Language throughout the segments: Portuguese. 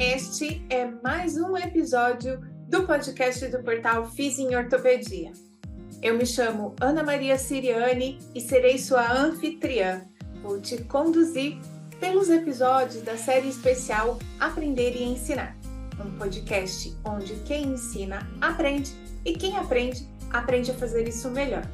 Este é mais um episódio do podcast do portal Fiz em Ortopedia. Eu me chamo Ana Maria Siriani e serei sua anfitriã. Vou te conduzir pelos episódios da série especial Aprender e Ensinar, um podcast onde quem ensina aprende e quem aprende aprende a fazer isso melhor.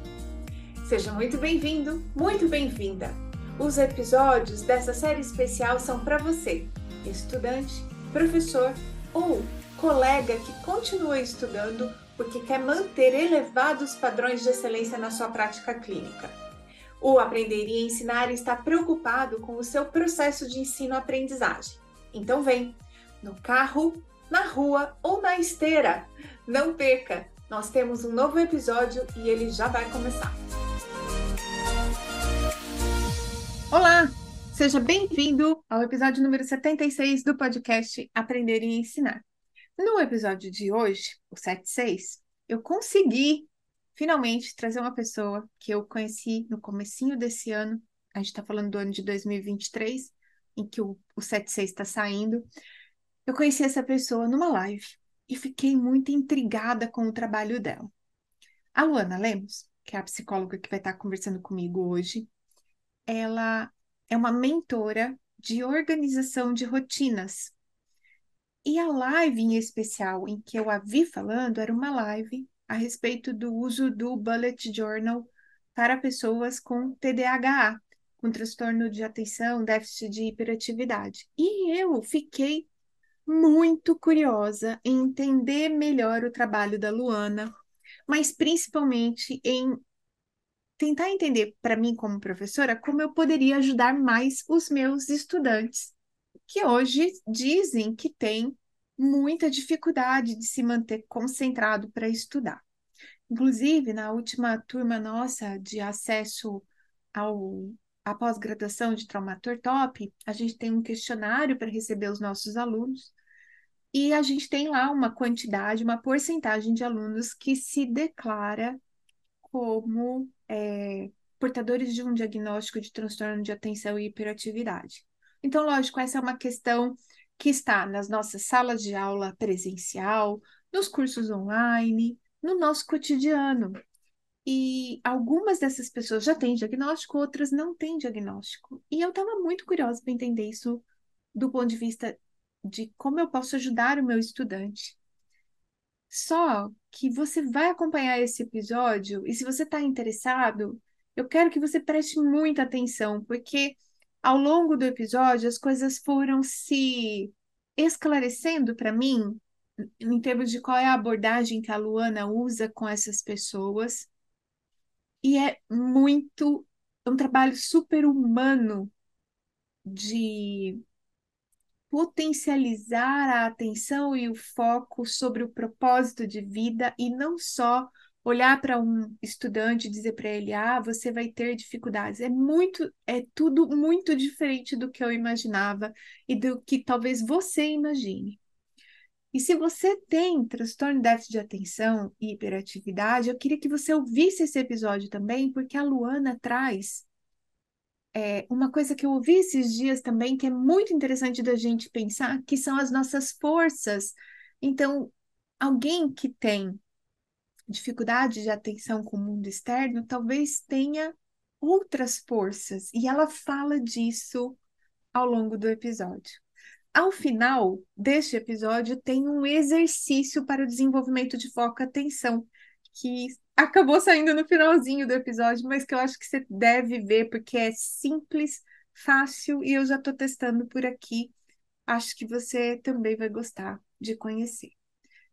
Seja muito bem-vindo, muito bem-vinda. Os episódios dessa série especial são para você, estudante, professor ou colega que continua estudando porque quer manter elevados padrões de excelência na sua prática clínica. O Aprender e Ensinar está preocupado com o seu processo de ensino-aprendizagem. Então vem, no carro, na rua ou na esteira. Não perca! Nós temos um novo episódio e ele já vai começar. Olá! Seja bem-vindo ao episódio número 76 do podcast Aprender e Ensinar. No episódio de hoje, o 76, eu consegui finalmente trazer uma pessoa que eu conheci no comecinho desse ano. A gente está falando do ano de 2023, em que o, o 76 está saindo. Eu conheci essa pessoa numa live e fiquei muito intrigada com o trabalho dela. A Luana Lemos, que é a psicóloga que vai estar conversando comigo hoje, ela é uma mentora de organização de rotinas. E a live em especial em que eu a vi falando era uma live a respeito do uso do bullet journal para pessoas com TDAH, com transtorno de atenção, déficit de hiperatividade. E eu fiquei muito curiosa em entender melhor o trabalho da Luana, mas principalmente em tentar entender para mim como professora como eu poderia ajudar mais os meus estudantes, que hoje dizem que têm muita dificuldade de se manter concentrado para estudar. Inclusive, na última turma nossa de acesso ao a pós-graduação de Traumator Top, a gente tem um questionário para receber os nossos alunos e a gente tem lá uma quantidade, uma porcentagem de alunos que se declara como é, portadores de um diagnóstico de transtorno de atenção e hiperatividade. Então, lógico, essa é uma questão que está nas nossas salas de aula presencial, nos cursos online, no nosso cotidiano. E algumas dessas pessoas já têm diagnóstico, outras não têm diagnóstico. E eu estava muito curiosa para entender isso do ponto de vista de como eu posso ajudar o meu estudante. Só que você vai acompanhar esse episódio e se você está interessado, eu quero que você preste muita atenção, porque ao longo do episódio as coisas foram se esclarecendo para mim em termos de qual é a abordagem que a Luana usa com essas pessoas. E é muito é um trabalho super humano de potencializar a atenção e o foco sobre o propósito de vida e não só olhar para um estudante e dizer para ele: "Ah, você vai ter dificuldades". É muito é tudo muito diferente do que eu imaginava e do que talvez você imagine. E se você tem transtorno de déficit de atenção e hiperatividade, eu queria que você ouvisse esse episódio também, porque a Luana traz é, uma coisa que eu ouvi esses dias também, que é muito interessante da gente pensar, que são as nossas forças. Então, alguém que tem dificuldade de atenção com o mundo externo, talvez tenha outras forças, e ela fala disso ao longo do episódio. Ao final deste episódio, tem um exercício para o desenvolvimento de foco e atenção, que acabou saindo no finalzinho do episódio, mas que eu acho que você deve ver, porque é simples, fácil e eu já estou testando por aqui. Acho que você também vai gostar de conhecer.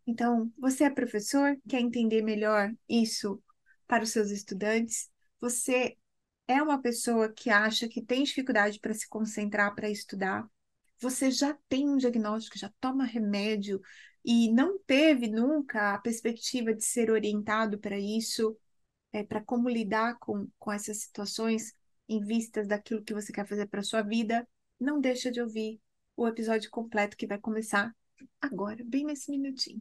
Então, você é professor, quer entender melhor isso para os seus estudantes? Você é uma pessoa que acha que tem dificuldade para se concentrar para estudar? Você já tem um diagnóstico, já toma remédio, e não teve nunca a perspectiva de ser orientado para isso, é, para como lidar com, com essas situações em vistas daquilo que você quer fazer para sua vida, não deixa de ouvir o episódio completo que vai começar agora, bem nesse minutinho.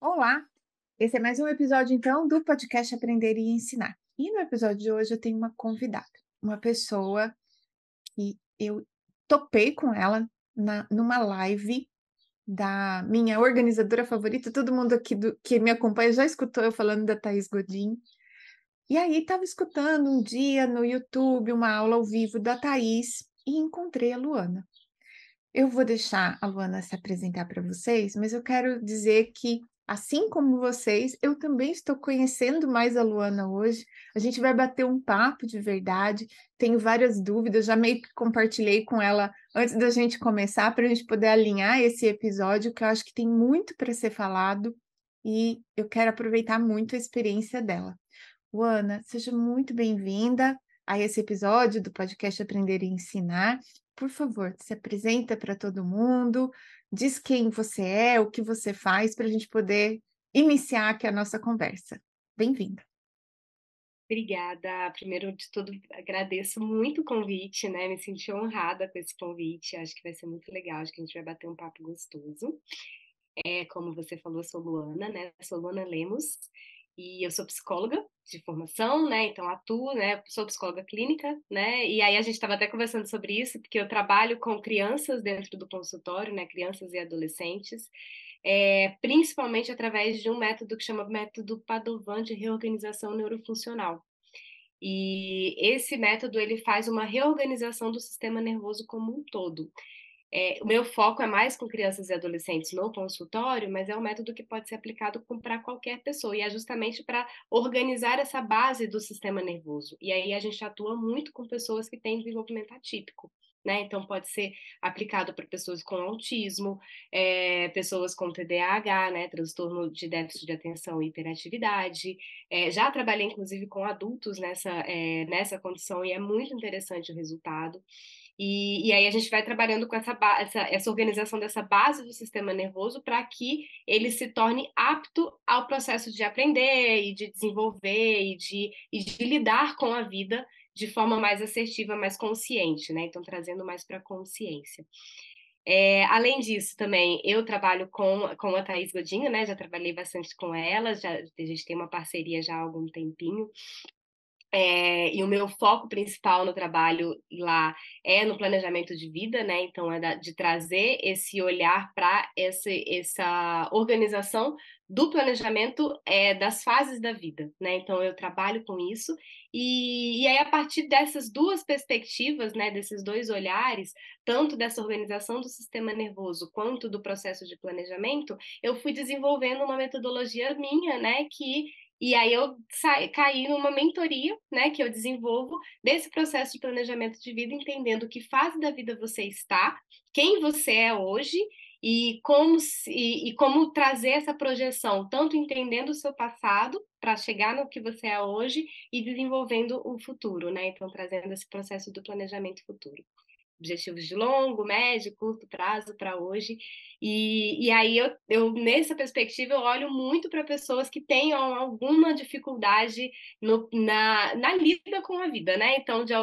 Olá! Esse é mais um episódio, então, do podcast Aprender e Ensinar. E no episódio de hoje eu tenho uma convidada, uma pessoa que eu topei com ela na, numa live da minha organizadora favorita, todo mundo aqui do, que me acompanha já escutou eu falando da Thaís Godin. E aí estava escutando um dia no YouTube uma aula ao vivo da Thaís e encontrei a Luana. Eu vou deixar a Luana se apresentar para vocês, mas eu quero dizer que Assim como vocês, eu também estou conhecendo mais a Luana hoje. A gente vai bater um papo de verdade. Tenho várias dúvidas, já meio que compartilhei com ela antes da gente começar, para a gente poder alinhar esse episódio, que eu acho que tem muito para ser falado e eu quero aproveitar muito a experiência dela. Luana, seja muito bem-vinda a esse episódio do podcast Aprender e Ensinar. Por favor, se apresenta para todo mundo, diz quem você é, o que você faz, para a gente poder iniciar aqui a nossa conversa. Bem-vinda. Obrigada. Primeiro de tudo, agradeço muito o convite, né? Me senti honrada com esse convite. Acho que vai ser muito legal. Acho que a gente vai bater um papo gostoso. É, como você falou, sou Luana, né? Sou Luana Lemos e eu sou psicóloga de formação, né? Então atuo, né? Sou psicóloga clínica, né? E aí a gente estava até conversando sobre isso, porque eu trabalho com crianças dentro do consultório, né? Crianças e adolescentes, é, principalmente através de um método que chama método Padovan de reorganização neurofuncional. E esse método ele faz uma reorganização do sistema nervoso como um todo. É, o meu foco é mais com crianças e adolescentes no consultório, mas é um método que pode ser aplicado para qualquer pessoa, e é justamente para organizar essa base do sistema nervoso. E aí a gente atua muito com pessoas que têm desenvolvimento atípico. Né? Então, pode ser aplicado para pessoas com autismo, é, pessoas com TDAH, né? transtorno de déficit de atenção e hiperatividade. É, já trabalhei, inclusive, com adultos nessa, é, nessa condição e é muito interessante o resultado. E, e, aí a gente vai trabalhando com essa, essa, essa organização dessa base do sistema nervoso para que ele se torne apto ao processo de aprender e de desenvolver e de, e de lidar com a vida de forma mais assertiva, mais consciente, né? Então, trazendo mais para a consciência. É, além disso, também eu trabalho com, com a Thaís Godinho, né? Já trabalhei bastante com ela, já, a gente tem uma parceria já há algum tempinho. É, e o meu foco principal no trabalho lá é no planejamento de vida, né? Então, é da, de trazer esse olhar para essa organização do planejamento é, das fases da vida, né? Então, eu trabalho com isso. E, e aí, a partir dessas duas perspectivas, né? Desses dois olhares, tanto dessa organização do sistema nervoso quanto do processo de planejamento, eu fui desenvolvendo uma metodologia minha, né? Que e aí eu saí, caí numa mentoria, né, que eu desenvolvo desse processo de planejamento de vida, entendendo que fase da vida você está, quem você é hoje e como e como trazer essa projeção, tanto entendendo o seu passado para chegar no que você é hoje e desenvolvendo o futuro, né? Então trazendo esse processo do planejamento futuro objetivos de longo, médio, curto prazo para hoje. E, e aí, eu, eu, nessa perspectiva, eu olho muito para pessoas que tenham alguma dificuldade no, na, na lida com a vida, né? Então, de,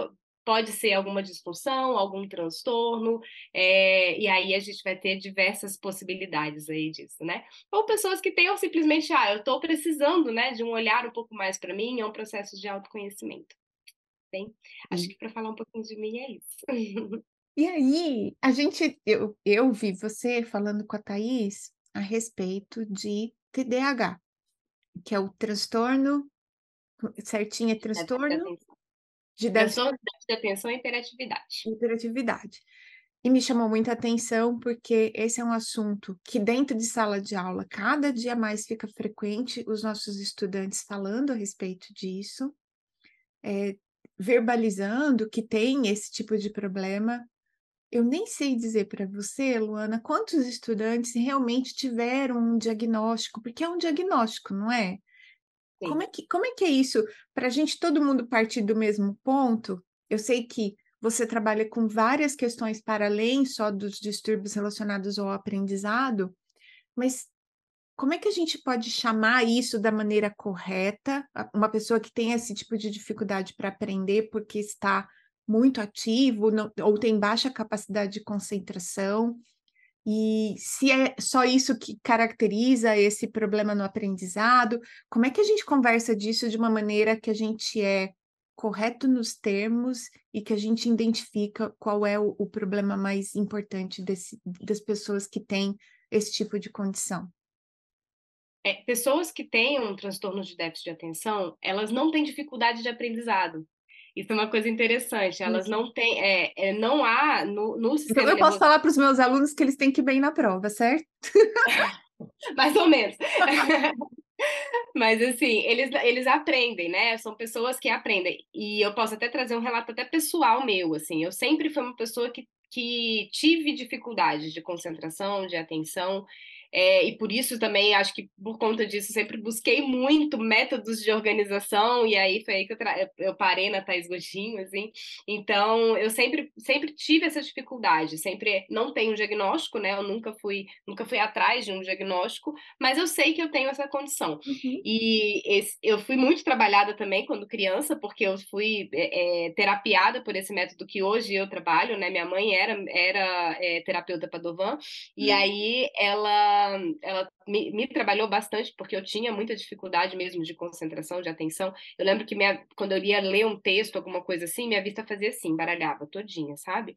pode ser alguma disfunção, algum transtorno, é, e aí a gente vai ter diversas possibilidades aí disso, né? Ou pessoas que tenham simplesmente, ah, eu estou precisando, né, de um olhar um pouco mais para mim, é um processo de autoconhecimento. Bem, acho que para falar um pouquinho de mim é isso. E aí, a gente, eu, eu vi você falando com a Thaís a respeito de TDAH, que é o transtorno, certinho, é transtorno de déficit de atenção e hiperatividade. Hiperatividade. E me chamou muita atenção porque esse é um assunto que dentro de sala de aula cada dia mais fica frequente os nossos estudantes falando a respeito disso, é, verbalizando que tem esse tipo de problema eu nem sei dizer para você, Luana, quantos estudantes realmente tiveram um diagnóstico, porque é um diagnóstico, não é? Como é, que, como é que é isso? Para a gente todo mundo partir do mesmo ponto, eu sei que você trabalha com várias questões para além só dos distúrbios relacionados ao aprendizado, mas como é que a gente pode chamar isso da maneira correta? Uma pessoa que tem esse tipo de dificuldade para aprender porque está muito ativo não, ou tem baixa capacidade de concentração. E se é só isso que caracteriza esse problema no aprendizado, como é que a gente conversa disso de uma maneira que a gente é correto nos termos e que a gente identifica qual é o, o problema mais importante desse, das pessoas que têm esse tipo de condição? É, pessoas que têm um transtorno de déficit de atenção, elas não têm dificuldade de aprendizado. Isso é uma coisa interessante. Elas uhum. não têm, é, é, não há no, no sistema. Então eu posso falar para os meus alunos que eles têm que ir bem na prova, certo? Mais ou menos. Mas assim, eles, eles aprendem, né? São pessoas que aprendem. E eu posso até trazer um relato até pessoal meu, assim. Eu sempre fui uma pessoa que, que tive dificuldade de concentração, de atenção. É, e por isso também, acho que por conta disso, sempre busquei muito métodos de organização, e aí foi aí que eu, eu parei na Thais Gostinho, assim. Então, eu sempre, sempre tive essa dificuldade, sempre não tenho um diagnóstico, né? Eu nunca fui, nunca fui atrás de um diagnóstico, mas eu sei que eu tenho essa condição. Uhum. E esse, eu fui muito trabalhada também quando criança, porque eu fui é, é, terapiada por esse método que hoje eu trabalho, né? Minha mãe era, era é, terapeuta Padovan, e uhum. aí ela ela, me, me, trabalhou bastante porque eu tinha muita dificuldade mesmo de concentração, de atenção. Eu lembro que minha, quando eu ia ler um texto, alguma coisa assim, minha vista fazia assim, baralhava todinha, sabe?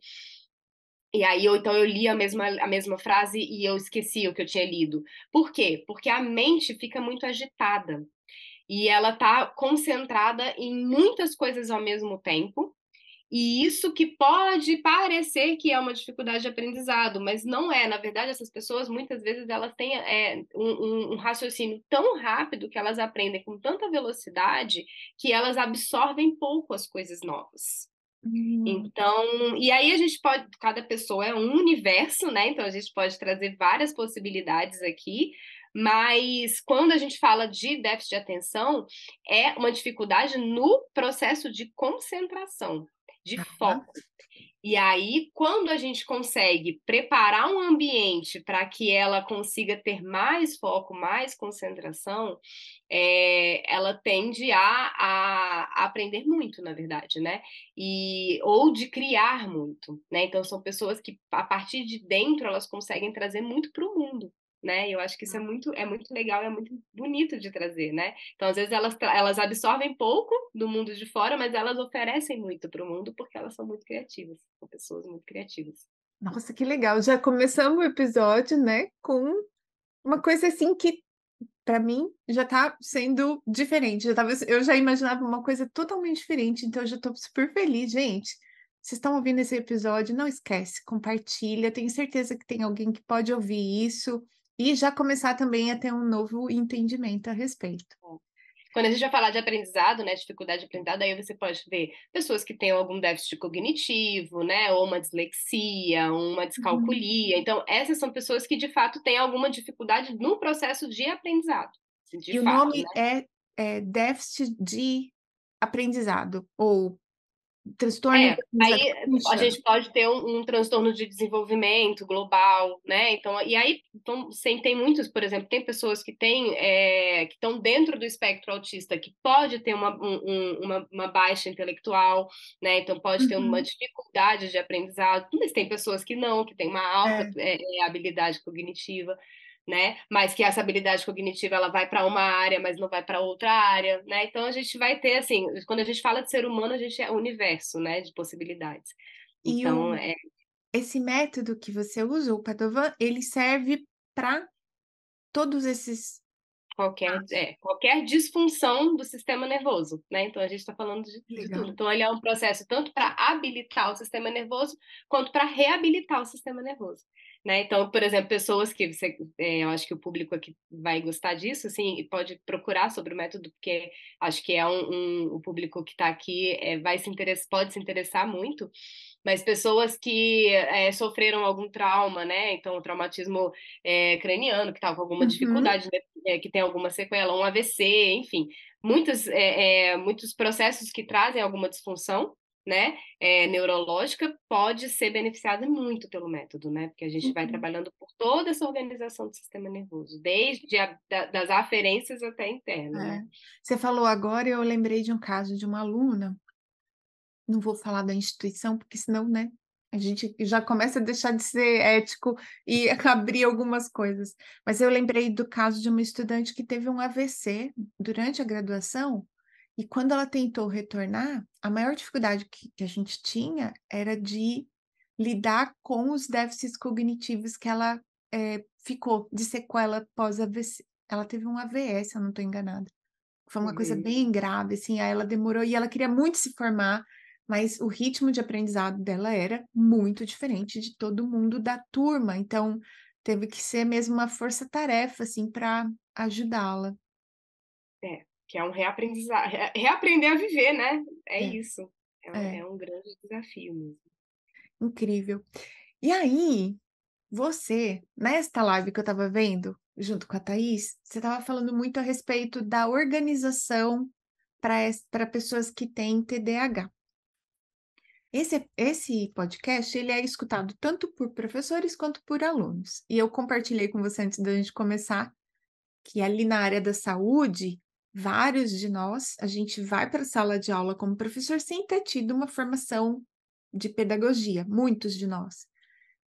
E aí, ou então eu li a mesma, a mesma frase e eu esqueci o que eu tinha lido. Por quê? Porque a mente fica muito agitada. E ela está concentrada em muitas coisas ao mesmo tempo, e isso que pode parecer que é uma dificuldade de aprendizado, mas não é. Na verdade, essas pessoas, muitas vezes, elas têm é, um, um, raciocínio tão rápido que elas aprendem com tanta velocidade que elas absorvem pouco as coisas novas. Uhum. Então, e aí a gente pode, cada pessoa é um universo, né? Então a gente pode trazer várias possibilidades aqui, mas quando a gente fala de déficit de atenção, é uma dificuldade no processo de concentração de foco. E aí, quando a gente consegue preparar um ambiente para que ela consiga ter mais foco, mais concentração, é, ela tende a, a, a, aprender muito, na verdade, né? E, ou de criar muito, né? Então, são pessoas que, a partir de dentro, elas conseguem trazer muito para o mundo né? Eu acho que isso é muito, é muito legal, é muito bonito de trazer, né? Então, às vezes, elas, elas absorvem pouco do mundo de fora, mas elas oferecem muito para o mundo porque elas são muito criativas, são pessoas muito criativas. Nossa, que legal! Já começamos o episódio, né, com uma coisa assim que para mim já está sendo diferente. Já tava, eu já imaginava uma coisa totalmente diferente, então eu já estou super feliz, gente. Vocês estão ouvindo esse episódio? Não esquece, compartilha. Tenho certeza que tem alguém que pode ouvir isso e já começar também a ter um novo entendimento a respeito. Quando a gente vai falar de aprendizado, né, dificuldade de aprendizado, aí você pode ver pessoas que têm algum déficit cognitivo, né, ou uma dislexia, uma uhum. descalculia. Uhum. Então, essas são pessoas que de fato têm alguma dificuldade no processo de aprendizado. De e fato, o nome né? é, é déficit de aprendizado ou transtorno. É, aí a gente pode ter um, um, transtorno de desenvolvimento global, né? Então, e aí então, tem muitos, por exemplo, tem pessoas que têm é, que estão dentro do espectro autista que pode ter uma, um, uma, uma, baixa intelectual, né? Então pode ter uhum. uma dificuldade de aprendizado, mas tem pessoas que não, que têm uma alta é. É, habilidade cognitiva né? Mas que essa habilidade cognitiva ela vai para uma área, mas não vai para outra área, né? Então a gente vai ter assim, quando a gente fala de ser humano, a gente é o universo, né, de possibilidades. Então, o, é... esse método que você usa, o Padovan, ele serve para todos esses qualquer, é, qualquer disfunção do sistema nervoso, né? Então a gente está falando de, de, tudo. Então ele é um processo tanto para habilitar o sistema nervoso quanto para reabilitar o sistema nervoso. Né? Então, por exemplo, pessoas que você, é, eu acho que o público aqui vai gostar disso, assim, e pode procurar sobre o método, porque acho que é um, um o público que está aqui é, vai se interessar, pode se interessar muito, mas pessoas que é, sofreram algum trauma, né? Então, traumatismo craniano, que está com alguma uhum. dificuldade, né? Que tem alguma sequela, um AVC, enfim, muitos, muitos processos que trazem alguma disfunção, né, é, neurológica pode ser beneficiada muito pelo método, né, porque a gente uhum. vai trabalhando por toda essa organização do sistema nervoso, desde a, da, das aferências até interna. É. Né? Você falou agora, eu lembrei de um caso de uma aluna, não vou falar da instituição, porque senão, né, a gente já começa a deixar de ser ético e abrir algumas coisas. Mas eu lembrei do caso de uma estudante que teve um AVC durante a graduação E quando ela tentou retornar, a maior dificuldade que, que a gente tinha era de lidar com os déficits cognitivos que ela é, ficou de sequela pós-AVC. Ela teve um AVS, se eu não estou enganada. Foi uma uhum. coisa bem grave, assim, aí ela demorou e ela queria muito se formar, mas o ritmo de aprendizado dela era muito diferente de todo mundo da turma, então teve que ser mesmo uma força-tarefa, assim, para ajudá-la. É, que é um reaprendizado, reaprender a viver, né? É, é. isso. É, é. é um grande desafio mesmo. Incrível. E aí, você, nesta live que eu estava vendo, junto com a Thaís, você estava falando muito a respeito da organização para pessoas que têm TDAH. Esse, esse podcast ele é escutado tanto por professores quanto por alunos. E eu compartilhei com você antes da gente começar que ali na área da saúde, vários de nós, a gente vai para a sala de aula como professor sem ter tido uma formação de pedagogia, muitos de nós.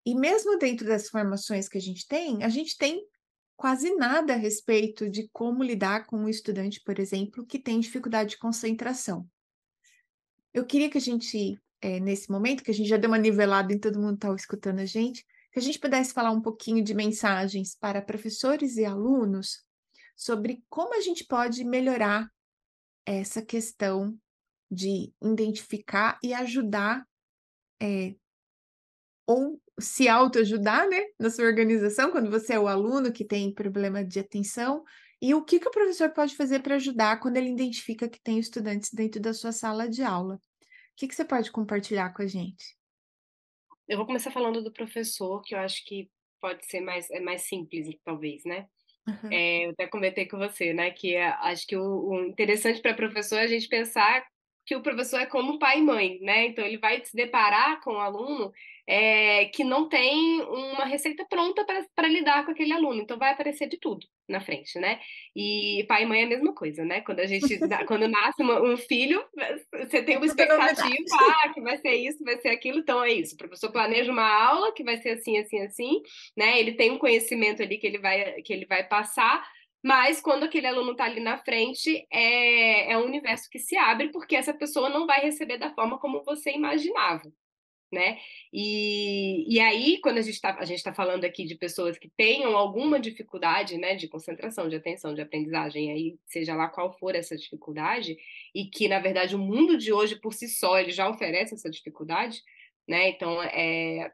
E mesmo dentro das formações que a gente tem, a gente tem quase nada a respeito de como lidar com um estudante, por exemplo, que tem dificuldade de concentração. Eu queria que a gente, é, nesse momento, que a gente já deu uma nivelada em todo mundo está escutando a gente, que a gente pudesse falar um pouquinho de mensagens para professores e alunos sobre como a gente pode melhorar essa questão de identificar e ajudar é, ou se autoajudar, né, na sua organização, quando você é o aluno que tem problema de atenção, e o que, que o professor pode fazer para ajudar quando ele identifica que tem estudantes dentro da sua sala de aula. O que, que você pode compartilhar com a gente? Eu vou começar falando do professor, que eu acho que pode ser mais, é mais simples, talvez, né? Uhum. É, eu até comentei com você, né, que é, acho que o, o interessante para professor é a gente pensar que o professor é como pai e mãe, né? Então ele vai se deparar com o aluno é, que não tem uma receita pronta para lidar com aquele aluno. Então vai aparecer de tudo na frente, né? E pai e mãe é a mesma coisa, né? Quando a gente quando nasce uma, um filho, você tem uma expectativa, ah, que vai ser isso, vai ser aquilo, então é isso. O professor planeja uma aula que vai ser assim, assim, assim, né? Ele tem um conhecimento ali que ele vai que ele vai passar, mas quando aquele aluno está ali na frente, é, é um universo que se abre, porque essa pessoa não vai receber da forma como você imaginava né? E, e aí, quando a gente está tá falando aqui de pessoas que tenham alguma dificuldade, né, de concentração, de atenção, de aprendizagem, aí seja lá qual for essa dificuldade, e que na verdade o mundo de hoje por si só ele já oferece essa dificuldade, né? Então, é,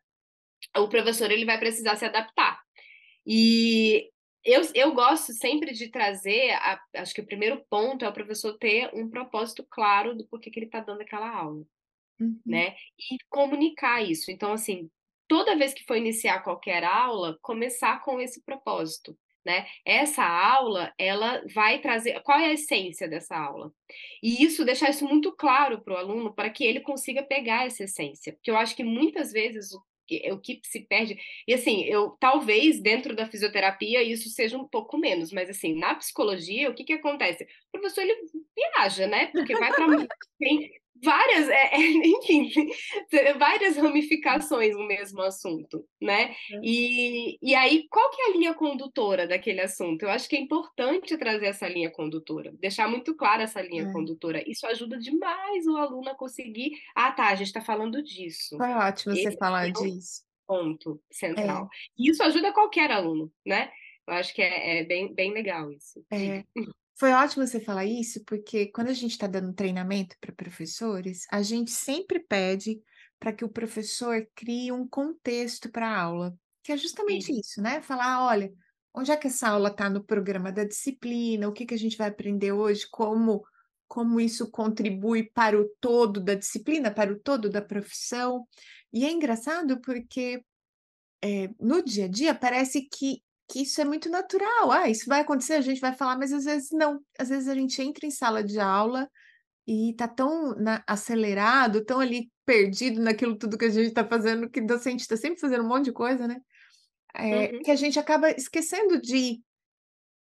o professor ele vai precisar se adaptar. E eu, eu gosto sempre de trazer, a, acho que o primeiro ponto é o professor ter um propósito claro do porquê que ele está dando aquela aula uhum. né? E comunicar isso. Então, assim, toda vez que for iniciar qualquer aula, começar com esse propósito. Né? Essa aula, ela vai trazer. Qual é a essência dessa aula? E isso, deixar isso muito claro para o aluno, para que ele consiga pegar essa essência. Porque eu acho que muitas vezes o o que se perde. E assim, eu talvez dentro da fisioterapia isso seja um pouco menos, mas assim, na psicologia, o que que acontece? O professor ele viaja, né? Porque vai para tem várias, é, é, enfim, várias ramificações no mesmo assunto, né? É. E, e aí, qual que é a linha condutora daquele assunto? Eu acho que é importante trazer essa linha condutora, deixar muito clara essa linha é. condutora. Isso ajuda demais o aluno a conseguir. Ah, tá, a gente está falando disso. Foi ótimo Esse você falar é disso. Ponto central. E isso ajuda qualquer aluno, né? Eu acho que é, é bem, bem legal isso. É. Foi ótimo você falar isso, porque quando a gente está dando treinamento para professores, a gente sempre pede para que o professor crie um contexto para a aula, que é justamente Sim. isso, né? Falar, olha, onde é que essa aula está no programa da disciplina, o que, que a gente vai aprender hoje, como, como isso contribui para o todo da disciplina, para o todo da profissão. E é engraçado porque é, no dia a dia parece que que isso é muito natural. Ah, isso vai acontecer, a gente vai falar, mas às vezes não. Às vezes a gente entra em sala de aula e tá tão na, acelerado, tão ali perdido naquilo tudo que a gente está fazendo, que o docente está sempre fazendo um monte de coisa, né? É, uhum. Que a gente acaba esquecendo de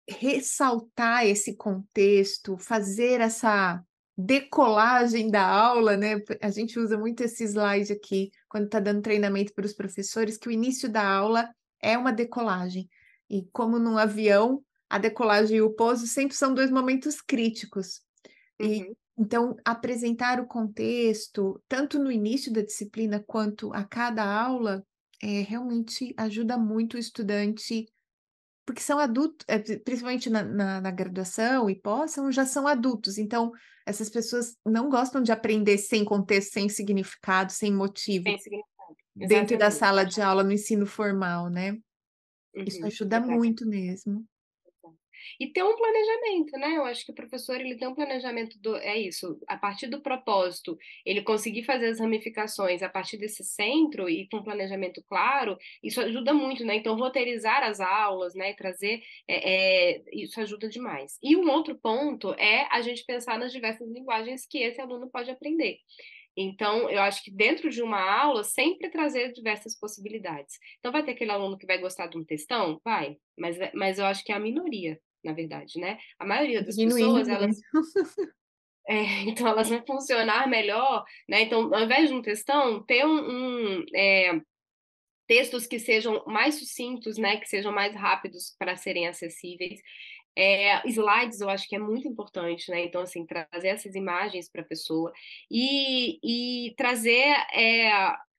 ressaltar esse contexto, fazer essa decolagem da aula, né? A gente usa muito esse slide aqui quando está dando treinamento para os professores, que o início da aula é uma decolagem. E como num avião, a decolagem e o pouso sempre são dois momentos críticos. E Uhum. então apresentar o contexto, tanto no início da disciplina quanto a cada aula, é realmente ajuda muito o estudante, porque são adultos, é, pri- principalmente na, na, na graduação e pós, são, já são adultos, então essas pessoas não gostam de aprender sem contexto, sem significado, sem motivo, Tem significado. dentro da sala de aula no ensino formal, né? Isso Uhum. ajuda muito mesmo. E ter um planejamento, né? Eu acho que o professor ele tem um planejamento do é isso, a partir do propósito, ele conseguir fazer as ramificações a partir desse centro e com um planejamento claro, isso ajuda muito, né? Então roteirizar as aulas, né? E trazer é, é, isso ajuda demais. E um outro ponto é a gente pensar nas diversas linguagens que esse aluno pode aprender. Então, eu acho que dentro de uma aula, sempre trazer diversas possibilidades. Então, vai ter aquele aluno que vai gostar de um textão? Vai, mas, mas eu acho que é a minoria, na verdade, né? A maioria das Diminuindo pessoas, elas, é, então, elas vão funcionar melhor, né? Então, ao invés de um textão, ter um, um é, textos que sejam mais sucintos, né? Que sejam mais rápidos para serem acessíveis. É, slides eu acho que é muito importante, né? Então, assim, trazer essas imagens para a pessoa e, e trazer é,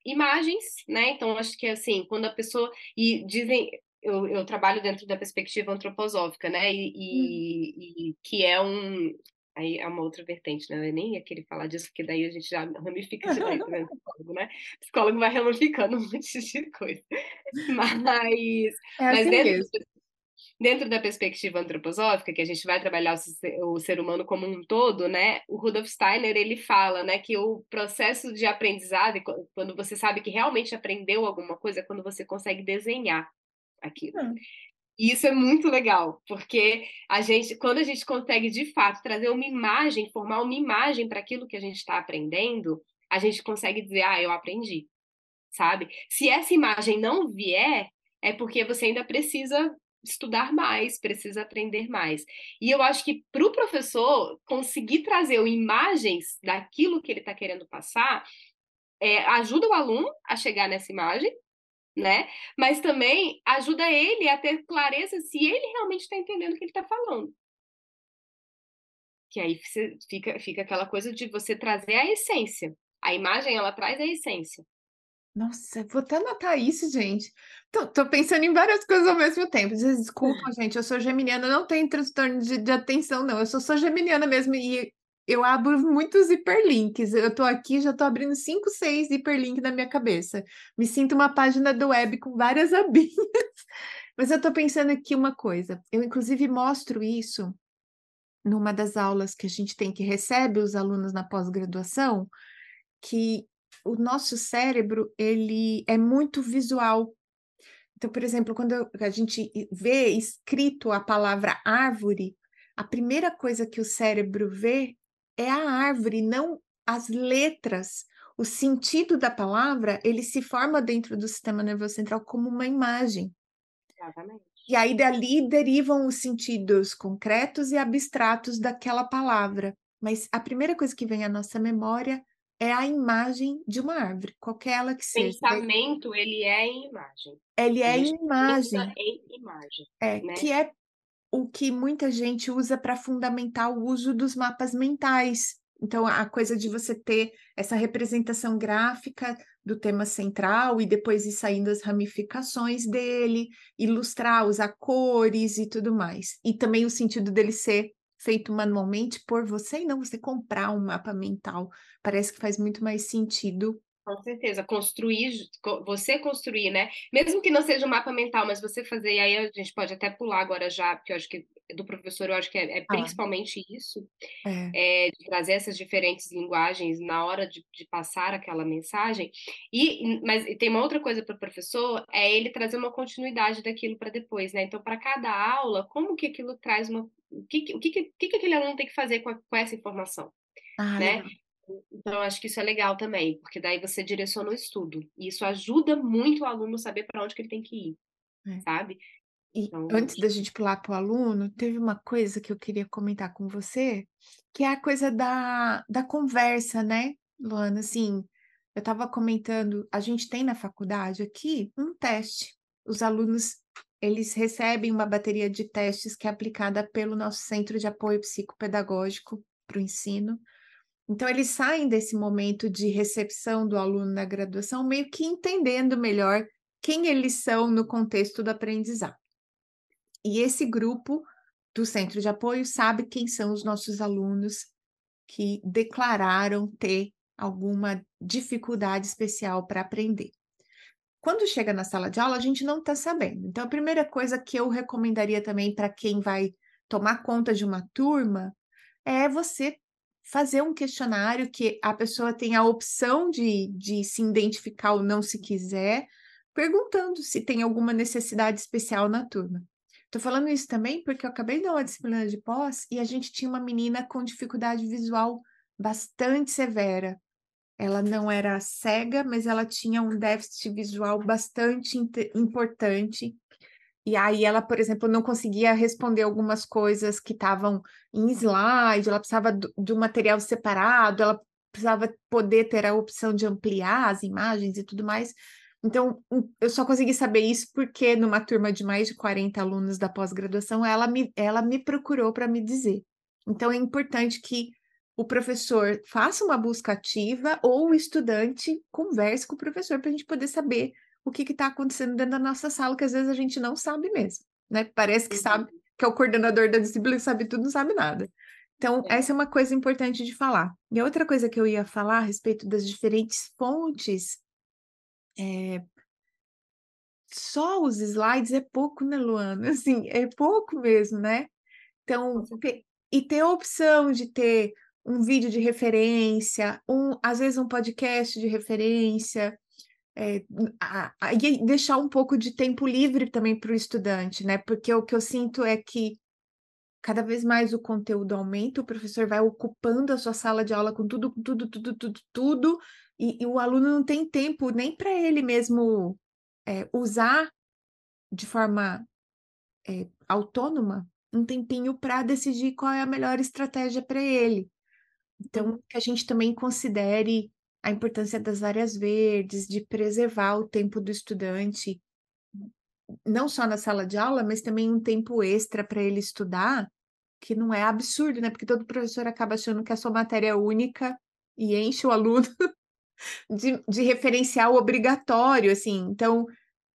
imagens, né? Então, acho que assim, quando a pessoa. E dizem. Eu, eu trabalho dentro da perspectiva antroposófica, né? E, e, e que é um. Aí é uma outra vertente, né? Eu nem ia querer falar disso, porque daí a gente já ramifica demais, né? Psicólogo, né? Psicólogo vai ramificando um monte de coisa. Mas, É mas assim dentro mesmo. Dentro da perspectiva antroposófica, que a gente vai trabalhar o ser humano como um todo, né? O Rudolf Steiner ele fala, né, que o processo de aprendizado, quando você sabe que realmente aprendeu alguma coisa, é quando você consegue desenhar aquilo. Hum. E isso é muito legal, porque a gente, quando a gente consegue de fato trazer uma imagem, formar uma imagem para aquilo que a gente está aprendendo, a gente consegue dizer, ah, eu aprendi, sabe? Se essa imagem não vier, é porque você ainda precisa estudar mais, precisa aprender mais. E eu acho que para o professor conseguir trazer imagens daquilo que ele está querendo passar, é, ajuda o aluno a chegar nessa imagem, né? Mas também ajuda ele a ter clareza se ele realmente está entendendo o que ele está falando. Que aí fica, fica aquela coisa de você trazer a essência. A imagem, ela traz a essência. Nossa, vou até anotar isso, gente. Tô, tô, pensando em várias coisas ao mesmo tempo. Desculpa, gente, eu sou geminiana, não tenho transtorno de, de, atenção, não. Eu sou só geminiana mesmo e eu abro muitos hiperlinks. Eu tô aqui, já tô abrindo cinco, seis hiperlinks na minha cabeça. Me sinto uma página do web com várias abinhas. Mas eu tô pensando aqui uma coisa. Eu, inclusive, mostro isso numa das aulas que a gente tem que recebe os alunos na pós-graduação, que o nosso cérebro ele é muito visual. Então, por exemplo, quando a gente vê escrito a palavra árvore, a primeira coisa que o cérebro vê é a árvore, não as letras. O sentido da palavra, ele se forma dentro do sistema nervoso central como uma imagem. Exatamente. E aí dali derivam os sentidos concretos e abstratos daquela palavra. Mas a primeira coisa que vem à nossa memória é a imagem de uma árvore, qualquer ela que seja. Pensamento, ele é em imagem. Ele é em imagem. em imagem. É, né? que é o que muita gente usa para fundamentar o uso dos mapas mentais. Então, a coisa de você ter essa representação gráfica do tema central e depois ir saindo as ramificações dele, ilustrar, usar cores e tudo mais. E também o sentido dele ser feito manualmente por você e não você comprar um mapa mental. Parece que faz muito mais sentido. Com certeza, construir, você construir, né? Mesmo que não seja um mapa mental, mas você fazer, e aí a gente pode até pular agora já, porque eu acho que do professor, eu acho que é, é principalmente ah, isso, é. É, de trazer essas diferentes linguagens na hora de, de passar aquela mensagem. E, mas tem uma outra coisa para o professor, é ele trazer uma continuidade daquilo para depois, né? Então, para cada aula, como que aquilo traz uma. O que, o que, que, que aquele aluno tem que fazer com, a, com essa informação? Ah, né? Então, acho que isso é legal também, porque daí você direciona o estudo. E isso ajuda muito o aluno saber para onde que ele tem que ir, é. sabe? E então, antes da gente pular para o aluno, teve uma coisa que eu queria comentar com você, que é a coisa da, da conversa, né, Luana? Assim, eu estava comentando, a gente tem na faculdade aqui um teste. Os alunos, eles recebem uma bateria de testes que é aplicada pelo nosso Centro de Apoio Psicopedagógico para o ensino. Então, eles saem desse momento de recepção do aluno na graduação meio que entendendo melhor quem eles são no contexto do aprendizado. E esse grupo do centro de apoio sabe quem são os nossos alunos que declararam ter alguma dificuldade especial para aprender. Quando chega na sala de aula, a gente não está sabendo. Então, a primeira coisa que eu recomendaria também para quem vai tomar conta de uma turma é você fazer um questionário que a pessoa tem a opção de, de se identificar ou não se quiser, perguntando se tem alguma necessidade especial na turma. Estou falando isso também porque eu acabei de dar uma disciplina de pós e a gente tinha uma menina com dificuldade visual bastante severa. Ela não era cega, mas ela tinha um déficit visual bastante importante. E aí ela, por exemplo, não conseguia responder algumas coisas que estavam em slide, ela precisava do, material separado, ela precisava poder ter a opção de ampliar as imagens e tudo mais. Então, eu só consegui saber isso porque numa turma de mais de 40 alunos da pós-graduação, ela me, ela me procurou para me dizer. Então, é importante que o professor faça uma busca ativa ou o estudante converse com o professor para a gente poder saber o que está acontecendo dentro da nossa sala, que às vezes a gente não sabe mesmo, né? Parece que sabe, uhum. que é o coordenador da disciplina, sabe tudo, não sabe nada. Então, é. essa é uma coisa importante de falar. E a outra coisa que eu ia falar a respeito das diferentes fontes, é... só os slides é pouco, né, Luana? Assim, é pouco mesmo, né? Então, e ter a opção de ter um vídeo de referência, um, às vezes um podcast de referência, é, a, a, e deixar um pouco de tempo livre também para o estudante, né? Porque o que eu sinto é que cada vez mais o conteúdo aumenta, o professor vai ocupando a sua sala de aula com tudo, tudo, tudo, tudo, tudo, e, e o aluno não tem tempo nem para ele mesmo é, usar de forma é, autônoma um tempinho para decidir qual é a melhor estratégia para ele. Então, uhum. que a gente também considere a importância das áreas verdes, de preservar o tempo do estudante, não só na sala de aula, mas também um tempo extra para ele estudar, que não é absurdo, né? Porque todo professor acaba achando que a sua matéria é única e enche o aluno de, de referencial obrigatório, assim. Então,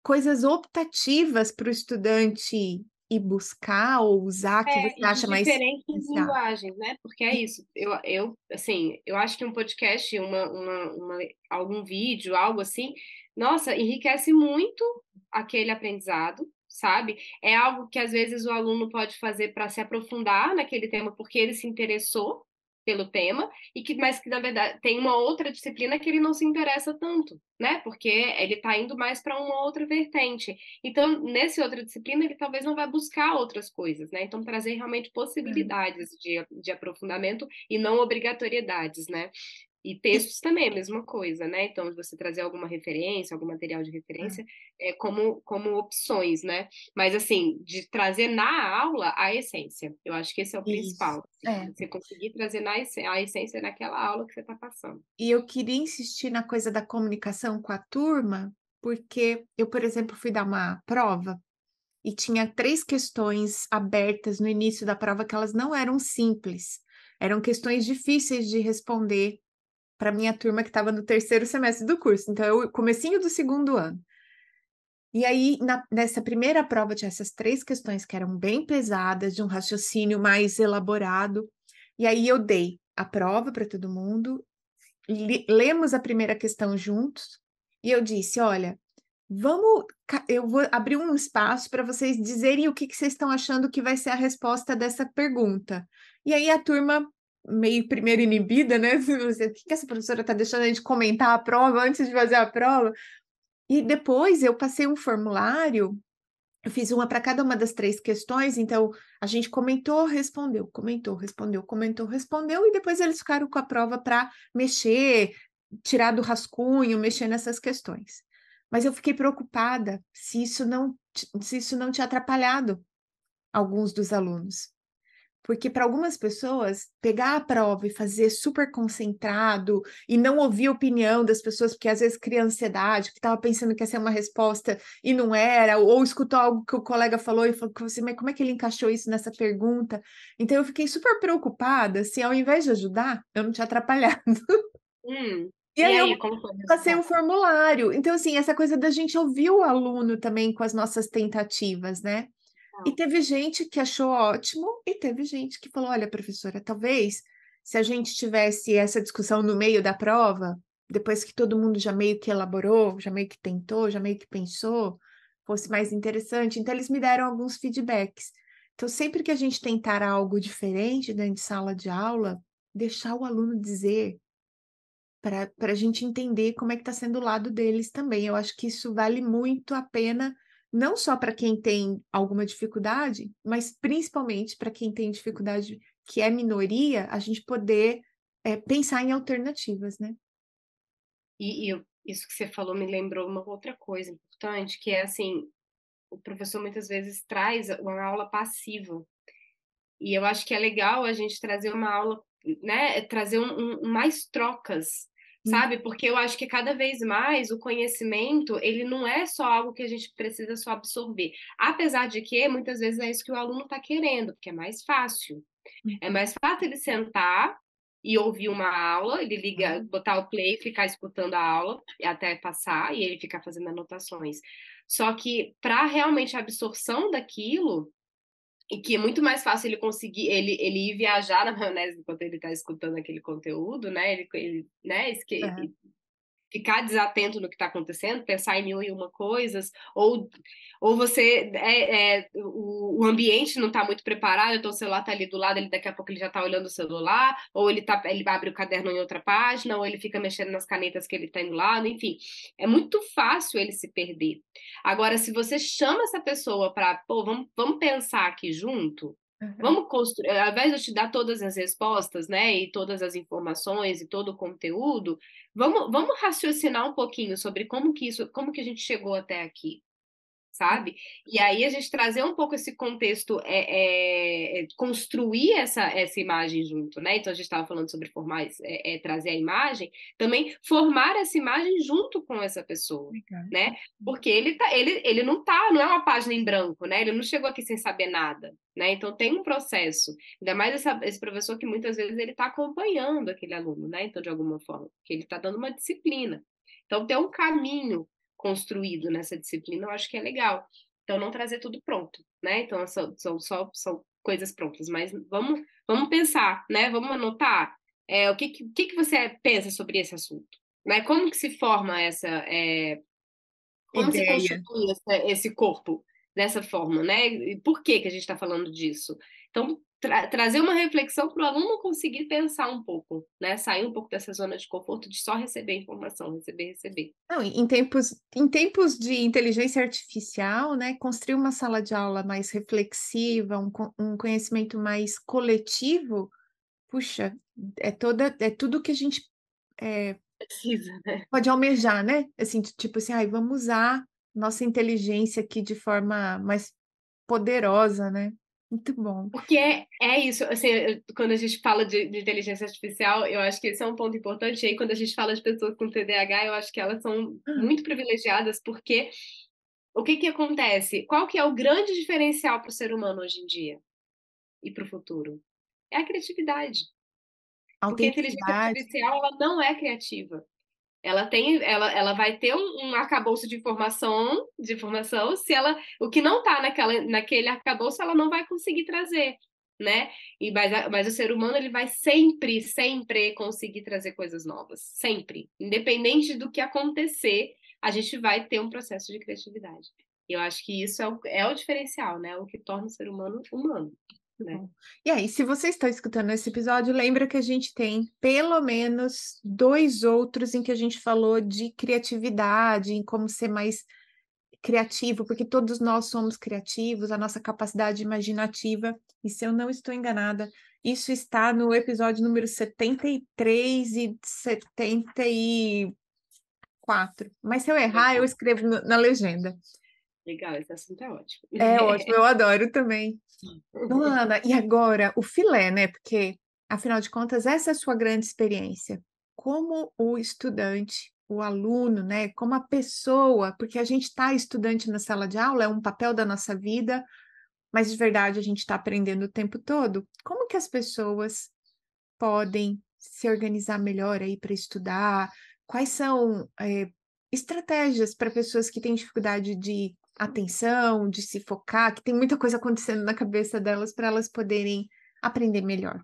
coisas optativas para o estudante e buscar ou usar que é, você acha mais diferentes linguagens, né? Porque é isso. Eu, eu, assim, eu acho que um podcast, uma, uma, uma, algum vídeo, algo assim, nossa, enriquece muito aquele aprendizado, sabe? É algo que às vezes o aluno pode fazer para se aprofundar naquele tema porque ele se interessou pelo tema e que mas que na verdade tem uma outra disciplina que ele não se interessa tanto, né? Porque ele está indo mais para uma outra vertente. Então, nessa outra disciplina, ele talvez não vai buscar outras coisas, né? Então, trazer realmente possibilidades de, de aprofundamento e não obrigatoriedades, né? E textos também, a mesma coisa, né? Então, você trazer alguma referência, algum material de referência, é, como, como opções, né? Mas, assim, de trazer na aula a essência. Eu acho que esse é o Isso. principal. É. Você conseguir trazer na essência, a essência naquela aula que você está passando. E eu queria insistir na coisa da comunicação com a turma, porque eu, por exemplo, fui dar uma prova e tinha três questões abertas no início da prova que elas não eram simples. Eram questões difíceis de responder para minha turma que estava no terceiro semestre do curso, então eu comecinho do segundo ano. E aí, na, nessa primeira prova, tinha essas três questões que eram bem pesadas, de um raciocínio mais elaborado. E aí eu dei a prova para todo mundo, li, lemos a primeira questão juntos, e eu disse: olha, vamos. Eu vou abrir um espaço para vocês dizerem o que, que vocês estão achando que vai ser a resposta dessa pergunta. E aí a turma meio primeiro inibida, né? O que, que essa professora está deixando a gente comentar a prova antes de fazer a prova? E depois eu passei um formulário, eu fiz uma para cada uma das três questões, então a gente comentou, respondeu, comentou, respondeu, comentou, respondeu, e depois eles ficaram com a prova para mexer, tirar do rascunho, mexer nessas questões. Mas eu fiquei preocupada se isso não, se isso não tinha atrapalhado alguns dos alunos Porque para algumas pessoas, pegar a prova e fazer super concentrado e não ouvir a opinião das pessoas, porque às vezes cria ansiedade, que estava pensando que ia ser uma resposta e não era, ou escutou algo que o colega falou e falou que você, mas como é que ele encaixou isso nessa pergunta? Então eu fiquei super preocupada se ao invés de ajudar, eu não tinha atrapalhado. Hum. E, E aí, aí, eu passei um formulário. Então, assim, essa coisa da gente ouvir o aluno também com as nossas tentativas, né? E teve gente que achou ótimo, e teve gente que falou: olha, professora, talvez se a gente tivesse essa discussão no meio da prova, depois que todo mundo já meio que elaborou, já meio que tentou, já meio que pensou, fosse mais interessante. Então, eles me deram alguns feedbacks. Então, sempre que a gente tentar algo diferente dentro de sala de aula, deixar o aluno dizer para para a gente entender como é que está sendo o lado deles também. Eu acho que isso vale muito a pena, não só para quem tem alguma dificuldade, mas principalmente para quem tem dificuldade que é minoria, a gente poder é, pensar em alternativas, né? E, e isso que você falou me lembrou uma outra coisa importante, que é assim, o professor muitas vezes traz uma aula passiva. E eu acho que é legal a gente trazer uma aula, né? Trazer um, um- mais trocas. Sabe? Porque eu acho que cada vez mais o conhecimento, ele não é só algo que a gente precisa só absorver. Apesar de que muitas vezes é isso que o aluno está querendo, porque é mais fácil. É mais fácil ele sentar e ouvir uma aula, ele liga, botar o play, ficar escutando a aula até passar e ele ficar fazendo anotações. Só que para realmente a absorção daquilo, e que é muito mais fácil ele conseguir, ele, ele ir viajar na maionese enquanto ele está escutando aquele conteúdo, né? Ele, ele né? Esque, É. Ficar desatento no que está acontecendo, pensar em mil e uma coisas, ou, ou você é, é, o, o ambiente não está muito preparado, então o celular está ali do lado, ele daqui a pouco ele já está olhando o celular, ou ele, tá, ele abre o caderno em outra página, ou ele fica mexendo nas canetas que ele tem do lado, enfim, é muito fácil ele se perder. Agora, se você chama essa pessoa para, pô, vamos, vamos pensar aqui junto, Vamos construir, ao invés de eu te dar todas as respostas, né, e todas as informações e todo o conteúdo, vamos, vamos raciocinar um pouquinho sobre como que isso, como que a gente chegou até aqui, sabe? E aí a gente trazer um pouco esse contexto, é, é, construir essa, essa imagem junto, né? Então a gente estava falando sobre formar, é, trazer a imagem, também formar essa imagem junto com essa pessoa, Legal. né? Porque ele tá, ele, ele não tá, não é uma página em branco, né? Ele não chegou aqui sem saber nada, né? Então tem um processo. Ainda mais essa, esse professor que muitas vezes ele está acompanhando aquele aluno, né? Então de alguma forma, que ele está dando uma disciplina. Então tem um caminho construído nessa disciplina, eu acho que é legal. Então, não trazer tudo pronto, né? Então, são, são só são coisas prontas, mas vamos, vamos pensar, né? Vamos anotar é, o que, que, que você pensa sobre esse assunto, né? Como que se forma essa... É, como Ideia. se constitui essa, esse corpo dessa forma, né? E por que, que a gente está falando disso? Então, tra trazer uma reflexão para o aluno conseguir pensar um pouco, né? Sair um pouco dessa zona de conforto de só receber informação, receber, receber. Não, em tempos, em tempos de inteligência artificial, né, construir uma sala de aula mais reflexiva, um, um conhecimento mais coletivo, puxa, é toda, é tudo que a gente é, precisa, né? Pode almejar, né? Assim, tipo assim, ai, vamos usar nossa inteligência aqui de forma mais poderosa, né? Muito bom. Porque é, é isso, assim, quando a gente fala de, de, inteligência artificial, eu acho que esse é um ponto importante. E aí, quando a gente fala de pessoas com TDAH, eu acho que elas são muito privilegiadas, porque o que que acontece? Qual que é o grande diferencial para o ser humano hoje em dia e para o futuro? É a criatividade. Porque a inteligência artificial ela não é criativa. Ela tem, ela, ela vai ter um, um arcabouço de informação, de informação, se ela, o que não está naquela, naquele arcabouço, ela não vai conseguir trazer, né? E mas, mas o ser humano ele vai sempre, sempre conseguir trazer coisas novas, sempre, independente do que acontecer, a gente vai ter um processo de criatividade. E eu acho que isso é o, é o diferencial, né? O que torna o ser humano humano. Né? E aí, se você está escutando esse episódio, lembra que a gente tem pelo menos dois outros em que a gente falou de criatividade, em como ser mais criativo, porque todos nós somos criativos, a nossa capacidade imaginativa, e se eu não estou enganada, isso está no episódio número 73 e 74. Mas se eu errar, eu escrevo no, na legenda. Legal, esse assunto é ótimo. É ótimo, eu adoro também. Luana, e agora o filé, né? Porque, afinal de contas, essa é a sua grande experiência. Como o estudante, o aluno, né? Como a pessoa, porque a gente está estudante na sala de aula, é um papel da nossa vida, mas de verdade a gente está aprendendo o tempo todo. Como que as pessoas podem se organizar melhor aí para estudar? Quais são é, estratégias para pessoas que têm dificuldade de atenção, de se focar, que tem muita coisa acontecendo na cabeça delas para elas poderem aprender melhor?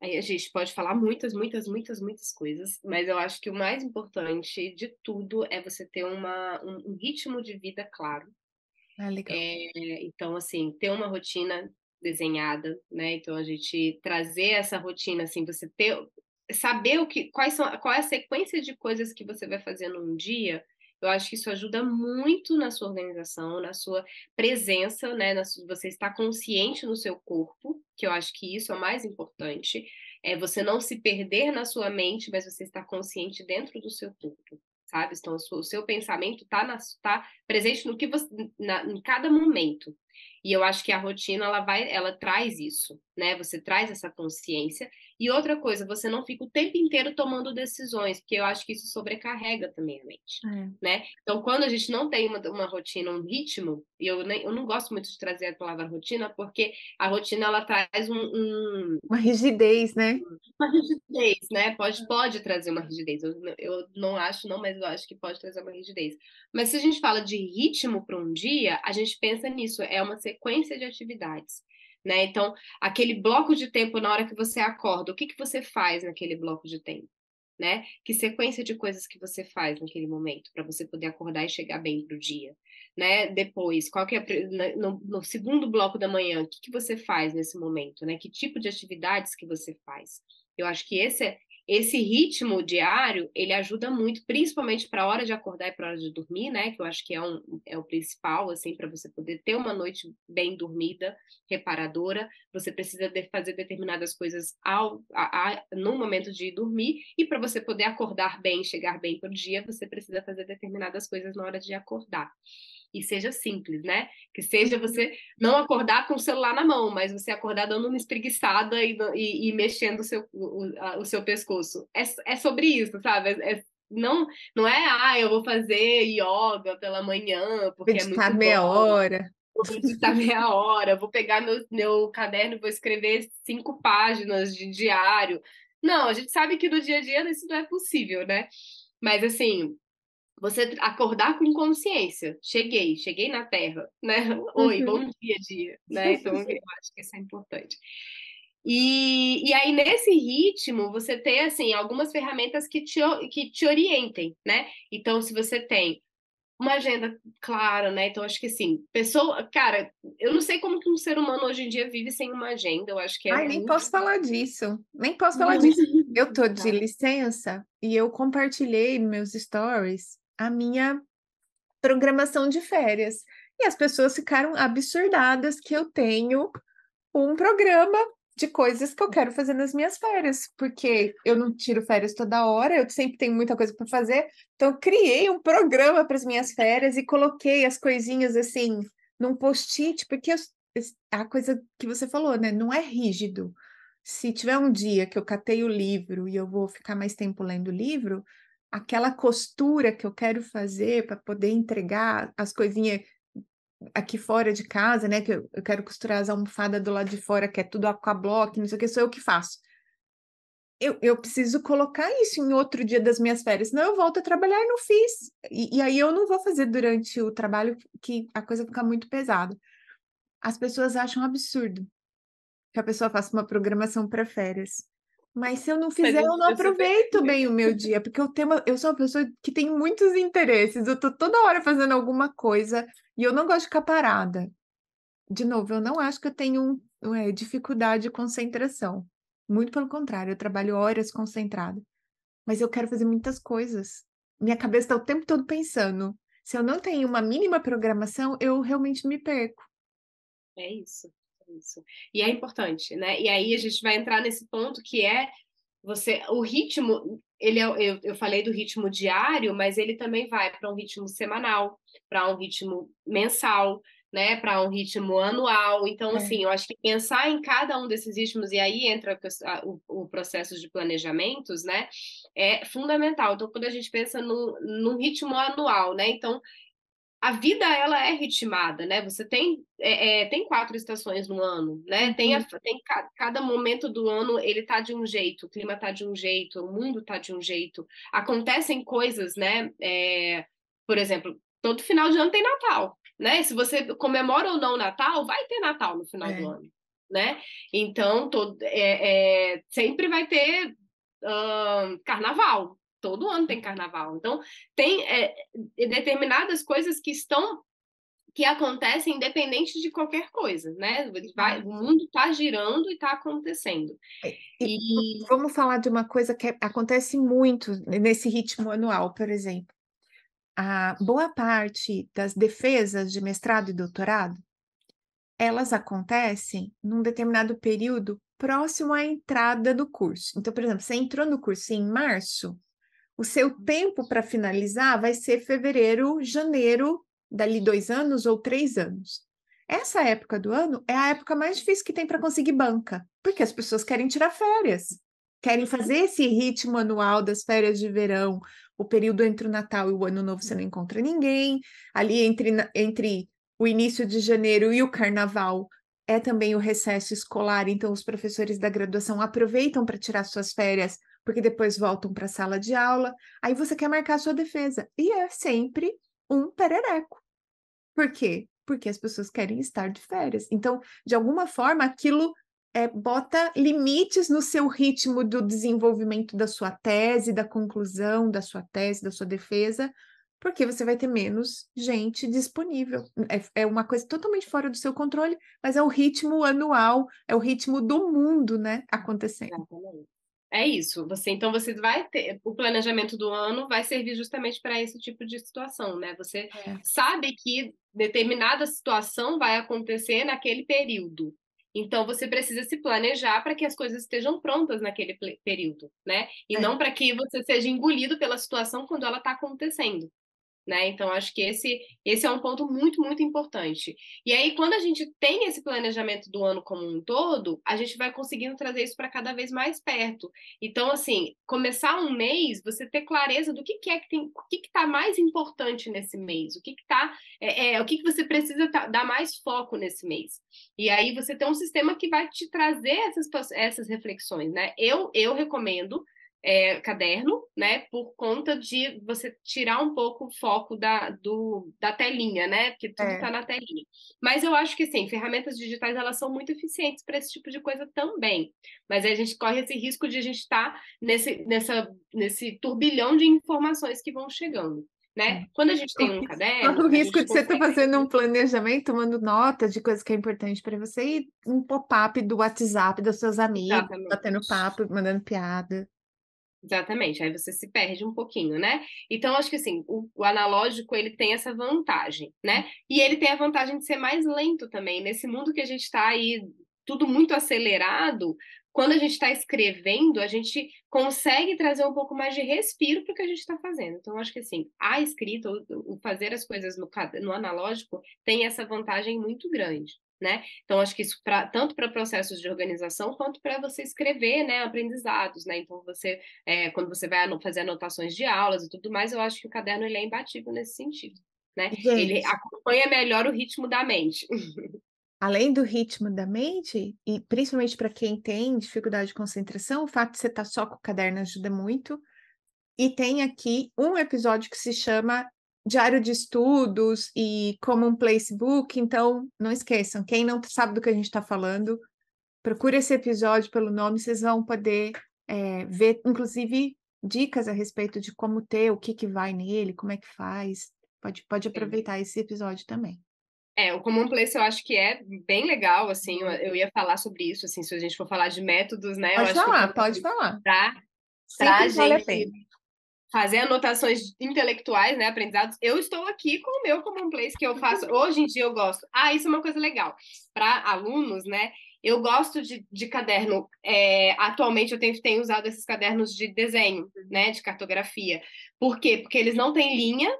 Aí a gente pode falar muitas, muitas, muitas, muitas coisas, mas eu acho que o mais importante de tudo é você ter uma, um, um ritmo de vida claro. Ah, legal. É, então, assim, ter uma rotina desenhada, né? Então a gente trazer essa rotina, assim, você ter saber o que, quais são, qual é a sequência de coisas que você vai fazer num dia, eu acho que isso ajuda muito na sua organização, na sua presença, né? Na sua, você está consciente no seu corpo, que eu acho que isso é o mais importante. É você não se perder na sua mente, mas você estar consciente dentro do seu corpo, sabe? Então, o seu pensamento está tá presente no que você, na, em cada momento. E eu acho que a rotina ela vai, ela traz isso, né? Você traz essa consciência. E outra coisa, você não fica o tempo inteiro tomando decisões, porque eu acho que isso sobrecarrega também a mente, é. né? Então, quando a gente não tem uma, uma rotina, um ritmo, e eu, nem, eu não gosto muito de trazer a palavra rotina, porque a rotina ela traz um, um uma rigidez, né? Uma rigidez, né? Pode, pode trazer uma rigidez. Eu, eu não acho, não, mas eu acho que pode trazer uma rigidez. Mas se a gente fala de ritmo para um dia, a gente pensa nisso, é uma sequência de atividades. Né? Então, aquele bloco de tempo na hora que você acorda, o que, que você faz naquele bloco de tempo? Né? Que sequência de coisas que você faz naquele momento para você poder acordar e chegar bem para o dia, né? Depois, qual que é no, no, segundo bloco da manhã, o que, que você faz nesse momento, né? Que tipo de atividades que você faz? Eu acho que esse é, esse ritmo diário, ele ajuda muito, principalmente para a hora de acordar e para a hora de dormir, né? Que eu acho que é, um, é o principal, assim, para você poder ter uma noite bem dormida, reparadora. Você precisa de fazer determinadas coisas ao, a, a, no momento de dormir, e para você poder acordar bem, chegar bem para o dia, você precisa fazer determinadas coisas na hora de acordar e seja simples, né? Que seja você não acordar com o celular na mão, mas você acordar dando uma espreguiçada e, e, e mexendo o seu, o, o, seu pescoço. É, é sobre isso, sabe? É, é, não, não é, ah, eu vou fazer yoga pela manhã, porque Meditar é muito meia bom. hora. Vou meditar meia hora, vou pegar meu, meu caderno e vou escrever cinco páginas de diário. Não, a gente sabe que no dia a dia isso não é possível, né? Mas assim, você acordar com consciência. Cheguei, cheguei na Terra, né? Oi, bom dia, dia, né? Então, eu acho que isso é importante. E, e aí, nesse ritmo, você tem, assim, algumas ferramentas que te, que te orientem, né? Então, se você tem uma agenda clara, né? Então, acho que assim, pessoa, cara, eu não sei como que um ser humano hoje em dia vive sem uma agenda, eu acho que é. Ai, muito... nem posso falar disso, nem posso falar disso. Eu tô de licença e eu compartilhei meus stories a minha programação de férias. E as pessoas ficaram absurdadas que eu tenho um programa de coisas que eu quero fazer nas minhas férias, porque eu não tiro férias toda hora, eu sempre tenho muita coisa para fazer. Então, eu criei um programa para as minhas férias e coloquei as coisinhas assim num post-it, porque eu, a coisa que você falou, né, não é rígido. Se tiver um dia que eu catei o livro e eu vou ficar mais tempo lendo o livro, aquela costura que eu quero fazer para poder entregar as coisinhas aqui fora de casa, né? Que eu, eu, quero costurar as almofadas do lado de fora, que é tudo aquablock, não sei o que, sou eu que faço. Eu, eu preciso colocar isso em outro dia das minhas férias, senão eu volto a trabalhar e não fiz. E, e aí eu não vou fazer durante o trabalho que a coisa fica muito pesada. As pessoas acham absurdo que a pessoa faça uma programação para férias. Mas se eu não fizer, eu não aproveito bem o meu dia, porque eu tenho eu sou uma pessoa que tem muitos interesses, eu tô toda hora fazendo alguma coisa e eu não gosto de ficar parada. De novo, eu não acho que eu tenho é, dificuldade de concentração. Muito pelo contrário, eu trabalho horas concentrada. Mas eu quero fazer muitas coisas. Minha cabeça está o tempo todo pensando. Se eu não tenho uma mínima programação, eu realmente me perco. É isso. Isso. E é importante, né? E aí a gente vai entrar nesse ponto que é você, o ritmo, ele é, eu, eu falei do ritmo diário, mas ele também vai para um ritmo semanal, para um ritmo mensal, né, para um ritmo anual. Então, é. assim, eu acho que pensar em cada um desses ritmos, e aí entra o, o, processo de planejamentos, né, é fundamental. Então, quando a gente pensa no, no ritmo anual, né, então, a vida ela é ritmada, né? Você tem é, é, tem quatro estações no ano, né? Tem, a, uhum. tem ca, cada momento do ano ele tá de um jeito, o clima tá de um jeito, o mundo tá de um jeito. Acontecem coisas, né? É, por exemplo, todo final de ano tem Natal, né? Se você comemora ou não Natal, vai ter Natal no final do é. ano, né? Então todo, é, é, sempre vai ter uh, Carnaval, todo ano tem carnaval. Então, tem é, determinadas coisas que estão que acontecem independente de qualquer coisa, né? Vai, o mundo está girando e está acontecendo. É, e, e, vamos falar de uma coisa que acontece muito nesse ritmo anual, por exemplo. A boa parte das defesas de mestrado e doutorado, elas acontecem num determinado período próximo à entrada do curso. Então, por exemplo, você entrou no curso em março, o seu tempo para finalizar vai ser fevereiro, janeiro, dali dois anos ou três anos. Essa época do ano é a época mais difícil que tem para conseguir banca, porque as pessoas querem tirar férias, querem fazer esse ritmo anual das férias de verão, o período entre o Natal e o Ano Novo você não encontra ninguém, ali entre, entre o início de janeiro e o Carnaval é também o recesso escolar, então os professores da graduação aproveitam para tirar suas férias porque depois voltam para a sala de aula, aí você quer marcar a sua defesa. E é sempre um perereco. Por quê? Porque as pessoas querem estar de férias. Então, de alguma forma, aquilo é, bota limites no seu ritmo do desenvolvimento da sua tese, da conclusão da sua tese, da sua defesa, porque você vai ter menos gente disponível. É, é, uma coisa totalmente fora do seu controle, mas é o ritmo anual, é o ritmo do mundo, né, acontecendo. Exatamente. É isso. Você então você vai ter o planejamento do ano vai servir justamente para esse tipo de situação, né? Você é. sabe que determinada situação vai acontecer naquele período. Então você precisa se planejar para que as coisas estejam prontas naquele período, né? E é. não para que você seja engolido pela situação quando ela está acontecendo né? Então, acho que esse, esse é um ponto muito, muito importante. E aí, quando a gente tem esse planejamento do ano como um todo, a gente vai conseguindo trazer isso para cada vez mais perto. Então, assim, começar um mês, você ter clareza do que, que é que tem, o que está mais importante nesse mês, o que está, é, é, o que, que você precisa tá, dar mais foco nesse mês. E aí você tem um sistema que vai te trazer essas, essas reflexões, né? Eu, eu recomendo é, caderno, né? Por conta de você tirar um pouco o foco da, do, da telinha, né? Porque tudo está é. na telinha. Mas eu acho que sim, ferramentas digitais elas são muito eficientes para esse tipo de coisa também. Mas aí a gente corre esse risco de a gente estar tá nesse, nessa, nesse turbilhão de informações que vão chegando. Né? É. Quando a gente tem um caderno. O risco de você estar tá fazendo um planejamento, tomando nota de coisas que é importante para você e um pop-up do WhatsApp dos seus amigos, batendo papo, mandando piada. Exatamente, aí você se perde um pouquinho, né? Então, acho que assim, o, o, analógico ele tem essa vantagem, né? E ele tem a vantagem de ser mais lento também. Nesse mundo que a gente está aí, tudo muito acelerado, quando a gente está escrevendo, a gente consegue trazer um pouco mais de respiro para o que a gente está fazendo. Então, acho que assim, a escrita, o, o fazer as coisas no, no analógico, tem essa vantagem muito grande né? Então, acho que isso pra, tanto para processos de organização quanto para você escrever, né, aprendizados, né? Então, você, é, quando você vai fazer anotações de aulas e tudo mais, eu acho que o caderno ele é imbatível nesse sentido, né? Gente. Ele acompanha melhor o ritmo da mente. Além do ritmo da mente, e principalmente para quem tem dificuldade de concentração, o fato de você estar tá só com o caderno ajuda muito. E tem aqui um episódio que se chama diário de estudos e como um placebook, então não esqueçam, quem não sabe do que a gente está falando, procure esse episódio pelo nome, vocês vão poder é, ver, inclusive, dicas a respeito de como ter, o que, que vai nele, como é que faz. Pode, pode aproveitar esse episódio também. É, o Common Place eu acho que é bem legal, assim, eu, ia falar sobre isso, assim, se a gente for falar de métodos, né? Pode falar, pode falar. Pra, pra gente fazer anotações intelectuais, né, aprendizados. Eu estou aqui com o meu commonplace que eu faço. Hoje em dia eu gosto. Ah, isso é uma coisa legal. Para alunos, né, Eu gosto de, de caderno. É, atualmente eu tenho, tenho usado esses cadernos de desenho, né? De cartografia. Por quê? Porque eles não têm linha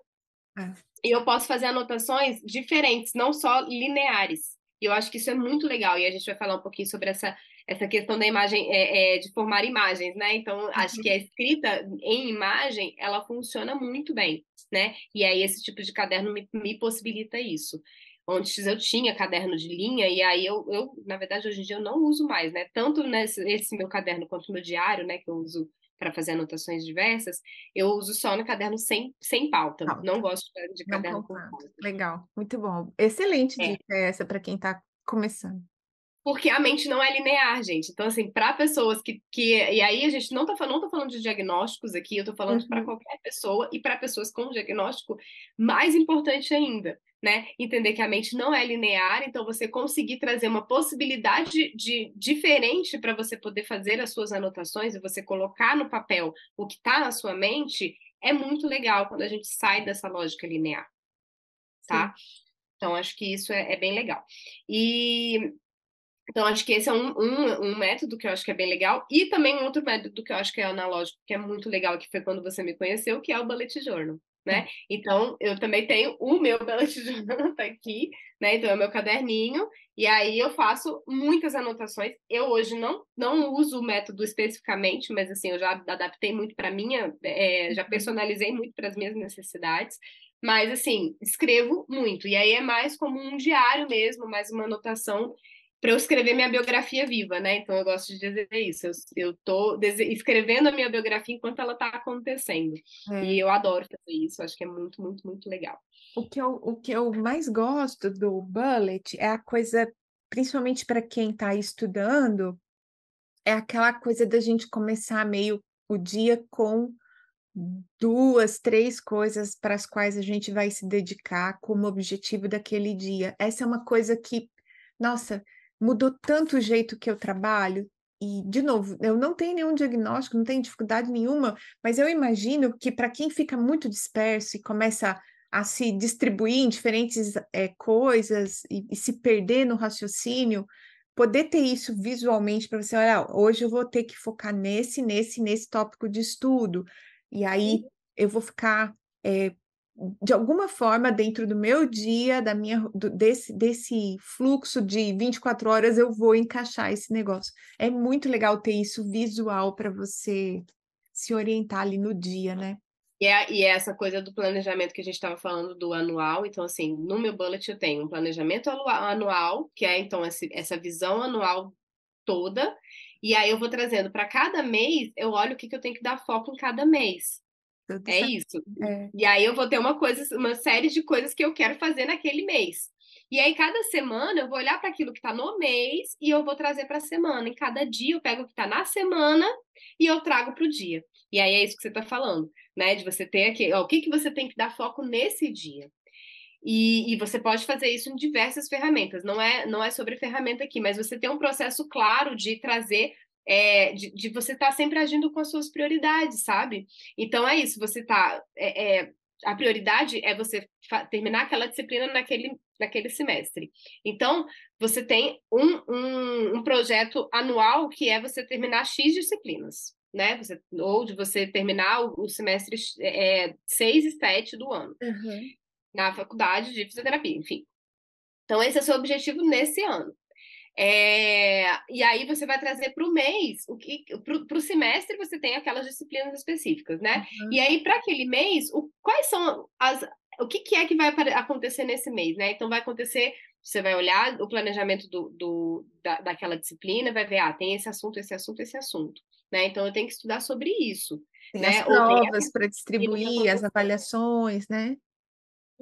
e eu posso fazer anotações diferentes, não só lineares. E eu acho que isso é muito legal. E a gente vai falar um pouquinho sobre essa, essa questão da imagem, é, é, de formar imagens, né? Então, uhum. acho que a escrita em imagem, ela funciona muito bem, né? E aí esse tipo de caderno me, me possibilita isso. Antes eu tinha caderno de linha, e aí eu, eu, na verdade, hoje em dia eu não uso mais, né? Tanto nesse esse meu caderno quanto meu diário, né? Que eu uso para fazer anotações diversas, eu uso só no caderno sem, sem pauta. pauta. Não gosto de caderno com pauta. Legal, muito bom. Excelente é. dica essa para quem está começando. Porque a mente não é linear, gente. Então, assim, para pessoas que, que. E aí a gente não está não tá falando de diagnósticos aqui, eu estou falando uhum. para qualquer pessoa e para pessoas com diagnóstico, mais importante ainda né? Entender que a mente não é linear, então você conseguir trazer uma possibilidade de diferente para você poder fazer as suas anotações e você colocar no papel o que está na sua mente é muito legal quando a gente sai dessa lógica linear, tá? Sim. Então acho que isso é, é, bem legal. E então acho que esse é um, um, um método que eu acho que é bem legal e também um outro método que eu acho que é analógico que é muito legal que foi quando você me conheceu que é o bullet journal né? Então, eu também tenho o meu bullet journal tá aqui, né? Então, é o meu caderninho, e aí eu faço muitas anotações. Eu hoje não, não uso o método especificamente, mas assim, eu já adaptei muito para minha, é, já uhum. personalizei muito para as minhas necessidades. Mas assim, escrevo muito. E aí é mais como um diário mesmo, mais uma anotação para eu escrever minha biografia viva, né? Então eu gosto de dizer isso. Eu estou escrevendo a minha biografia enquanto ela está acontecendo. É. E eu adoro fazer isso. Acho que é muito, muito, muito legal. O que eu, o que eu mais gosto do bullet é a coisa, principalmente para quem está estudando, é aquela coisa da gente começar meio o dia com duas, três coisas para as quais a gente vai se dedicar como objetivo daquele dia. Essa é uma coisa que, nossa, mudou tanto o jeito que eu trabalho. E, de novo, eu não tenho nenhum diagnóstico, não tenho dificuldade nenhuma, mas eu imagino que para quem fica muito disperso e começa a se distribuir em diferentes é, coisas e, e, se perder no raciocínio, poder ter isso visualmente para você, olha, hoje eu vou ter que focar nesse, nesse, nesse tópico de estudo, e aí eu vou ficar é, de alguma forma, dentro do meu dia, da minha, do, desse, desse fluxo de 24 horas, eu vou encaixar esse negócio. É muito legal ter isso visual para você se orientar ali no dia, né? E é, e é essa coisa do planejamento que a gente estava falando do anual. Então, assim, no meu bullet eu tenho um planejamento anual, que é então esse, essa visão anual toda. E aí eu vou trazendo para cada mês, eu olho o que, que eu tenho que dar foco em cada mês. Tudo é isso. É. E aí eu vou ter uma coisa, uma série de coisas que eu quero fazer naquele mês. E aí, cada semana, eu vou olhar para aquilo que está no mês e eu vou trazer para a semana. Em cada dia, eu pego o que está na semana e eu trago para o dia. E aí é isso que você está falando, né? De você ter aqui, ó, o que, que você tem que dar foco nesse dia. E, e, você pode fazer isso em diversas ferramentas. Não é, não é sobre ferramenta aqui, mas você tem um processo claro de trazer é, de, de, você estar tá sempre agindo com as suas prioridades, sabe? Então é isso, você tá. É, é, a prioridade é você terminar aquela disciplina naquele, naquele semestre. Então, você tem um, um, um projeto anual que é você terminar X disciplinas. Né? Você, ou de você terminar o, o semestre 6 é, e 7 do ano, uhum. na faculdade de fisioterapia, enfim. Então, esse é o seu objetivo nesse ano. É, e aí você vai trazer para o mês, o que para o semestre você tem aquelas disciplinas específicas, né? Uhum. E aí, para aquele mês, o, quais são as. O que, que é que vai acontecer nesse mês, né? Então vai acontecer, você vai olhar o planejamento do, do da, daquela disciplina, vai ver, ah, tem esse assunto, esse assunto, esse assunto. Né? Então eu tenho que estudar sobre isso. Tem né? as provas para distribuir, as avaliações, né?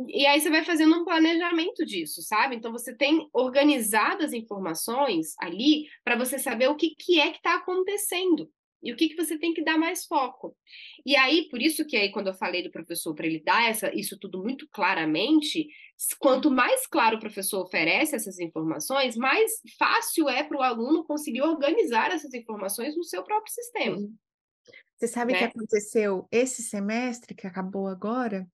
E aí você vai fazendo um planejamento disso, sabe? Então você tem organizado as informações ali para você saber o que, que é que está acontecendo e o que, que você tem que dar mais foco. E aí, por isso que aí, quando eu falei do professor para ele dar essa, isso tudo muito claramente, quanto mais claro o professor oferece essas informações, mais fácil é para o aluno conseguir organizar essas informações no seu próprio sistema. Você sabe o né? que aconteceu esse semestre que acabou agora?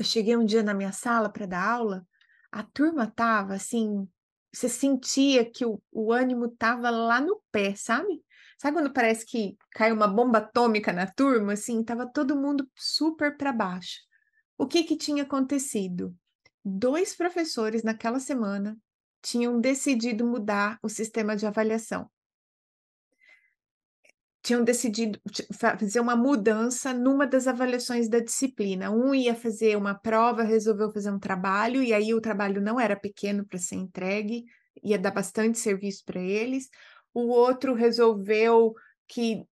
Eu cheguei um dia na minha sala para dar aula, a turma tava assim, você sentia que o, o ânimo estava lá no pé, sabe? Sabe quando parece que cai uma bomba atômica na turma? Assim, tava todo mundo super para baixo. O que que tinha acontecido? Dois professores naquela semana tinham decidido mudar o sistema de avaliação. Tinham decidido fazer uma mudança numa das avaliações da disciplina. Um ia fazer uma prova, resolveu fazer um trabalho, e aí o trabalho não era pequeno para ser entregue, ia dar bastante serviço para eles o outro resolveu que,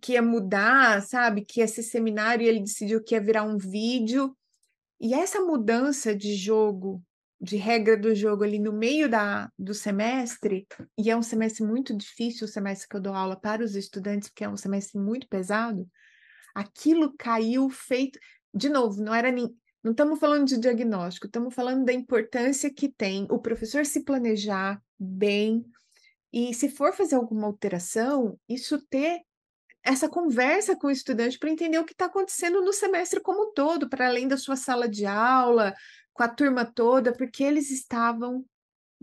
que ia mudar, sabe? Que ia ser seminário e ele decidiu que ia virar um vídeo. E essa mudança de jogo, de regra do jogo ali no meio da, do semestre, e é um semestre muito difícil, o semestre que eu dou aula para os estudantes, porque é um semestre muito pesado, aquilo caiu feito. De novo, não era nem. Não estamos falando de diagnóstico, estamos falando da importância que tem o professor se planejar bem, e se for fazer alguma alteração, isso ter essa conversa com o estudante para entender o que está acontecendo no semestre como um todo, para além da sua sala de aula, com a turma toda, porque eles estavam,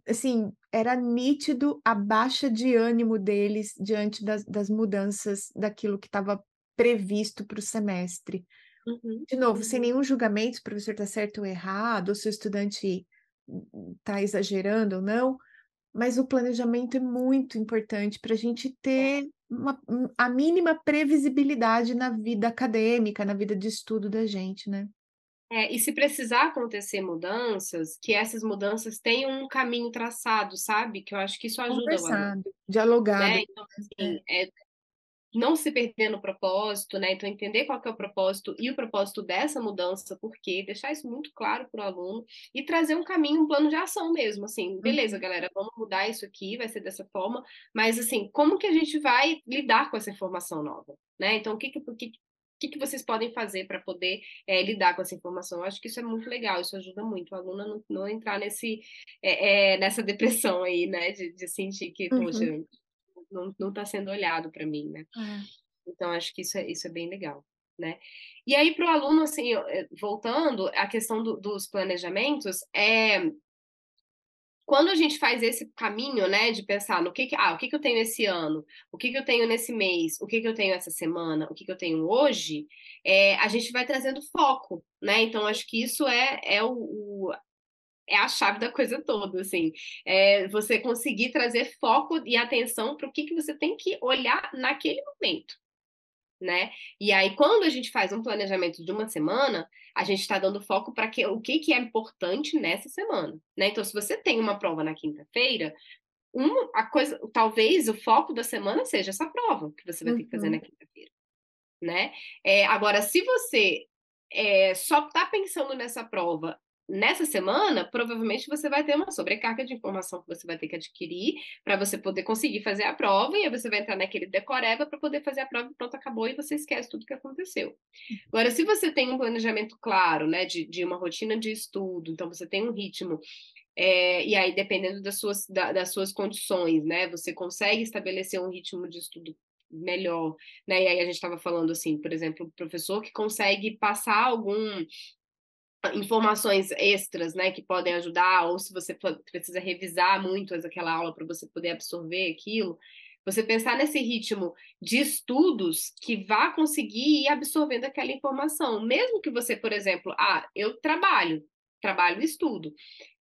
assim, era nítido a baixa de ânimo deles diante das, das mudanças daquilo que estava previsto para o semestre. Uhum, de novo, uhum. sem nenhum julgamento, se o professor está certo ou errado, ou se o estudante está exagerando ou não, mas o planejamento é muito importante para a gente é. ter uma, a mínima previsibilidade na vida acadêmica, na vida de estudo da gente, né? É, e se precisar acontecer mudanças, que essas mudanças tenham um caminho traçado, sabe? Que eu acho que isso ajuda Conversado, dialogado. Né? Então, assim, é, não se perder no propósito, né? Então, entender qual é o propósito e o propósito dessa mudança, por quê, deixar isso muito claro para o aluno e trazer um caminho, um plano de ação mesmo, assim, beleza, uhum. galera, vamos mudar isso aqui, vai ser dessa forma, mas, assim, como que a gente vai lidar com essa informação nova, né? Então, o que que, o que, que, vocês podem fazer para poder é, lidar com essa informação? Eu acho que isso é muito legal, isso ajuda muito o aluno a não, não entrar nesse, é, é, nessa depressão aí, né? De, de sentir que, uhum. poxa, não está sendo olhado para mim, né? É. Então, acho que isso é, isso é bem legal, né? E aí, para o aluno, assim, voltando, a questão do, dos planejamentos, é quando a gente faz esse caminho, né, de pensar no que, que ah, o que, que eu tenho esse ano, o que, que eu tenho nesse mês, o que, que eu tenho essa semana, o que, que eu tenho hoje, é, a gente vai trazendo foco, né? Então, acho que isso é, é o, o é a chave da coisa toda, assim. É você conseguir trazer foco e atenção para o que, que você tem que olhar naquele momento. Né? E aí, quando a gente faz um planejamento de uma semana, a gente está dando foco para que, o que, que é importante nessa semana. Né? Então, se você tem uma prova na quinta-feira, um, a coisa, talvez o foco da semana seja essa prova que você vai ter que fazer na uhum. quinta-feira. Né? É, agora, se você é, só está pensando nessa prova nessa semana, provavelmente você vai ter uma sobrecarga de informação que você vai ter que adquirir para você poder conseguir fazer a prova, e aí você vai entrar naquele decoreba para poder fazer a prova e pronto, acabou, e você esquece tudo que aconteceu. Agora, se você tem um planejamento claro, né, de, de uma rotina de estudo, então você tem um ritmo é, e aí, dependendo das suas, da, das suas condições, né, você consegue estabelecer um ritmo de estudo melhor, né? E aí a gente estava falando assim, por exemplo, o professor que consegue passar algum informações extras, né, que podem ajudar, ou se você precisa revisar muito aquela aula para você poder absorver aquilo, você pensar nesse ritmo de estudos que vá conseguir ir absorvendo aquela informação, mesmo que você, por exemplo, ah, eu trabalho, trabalho e estudo.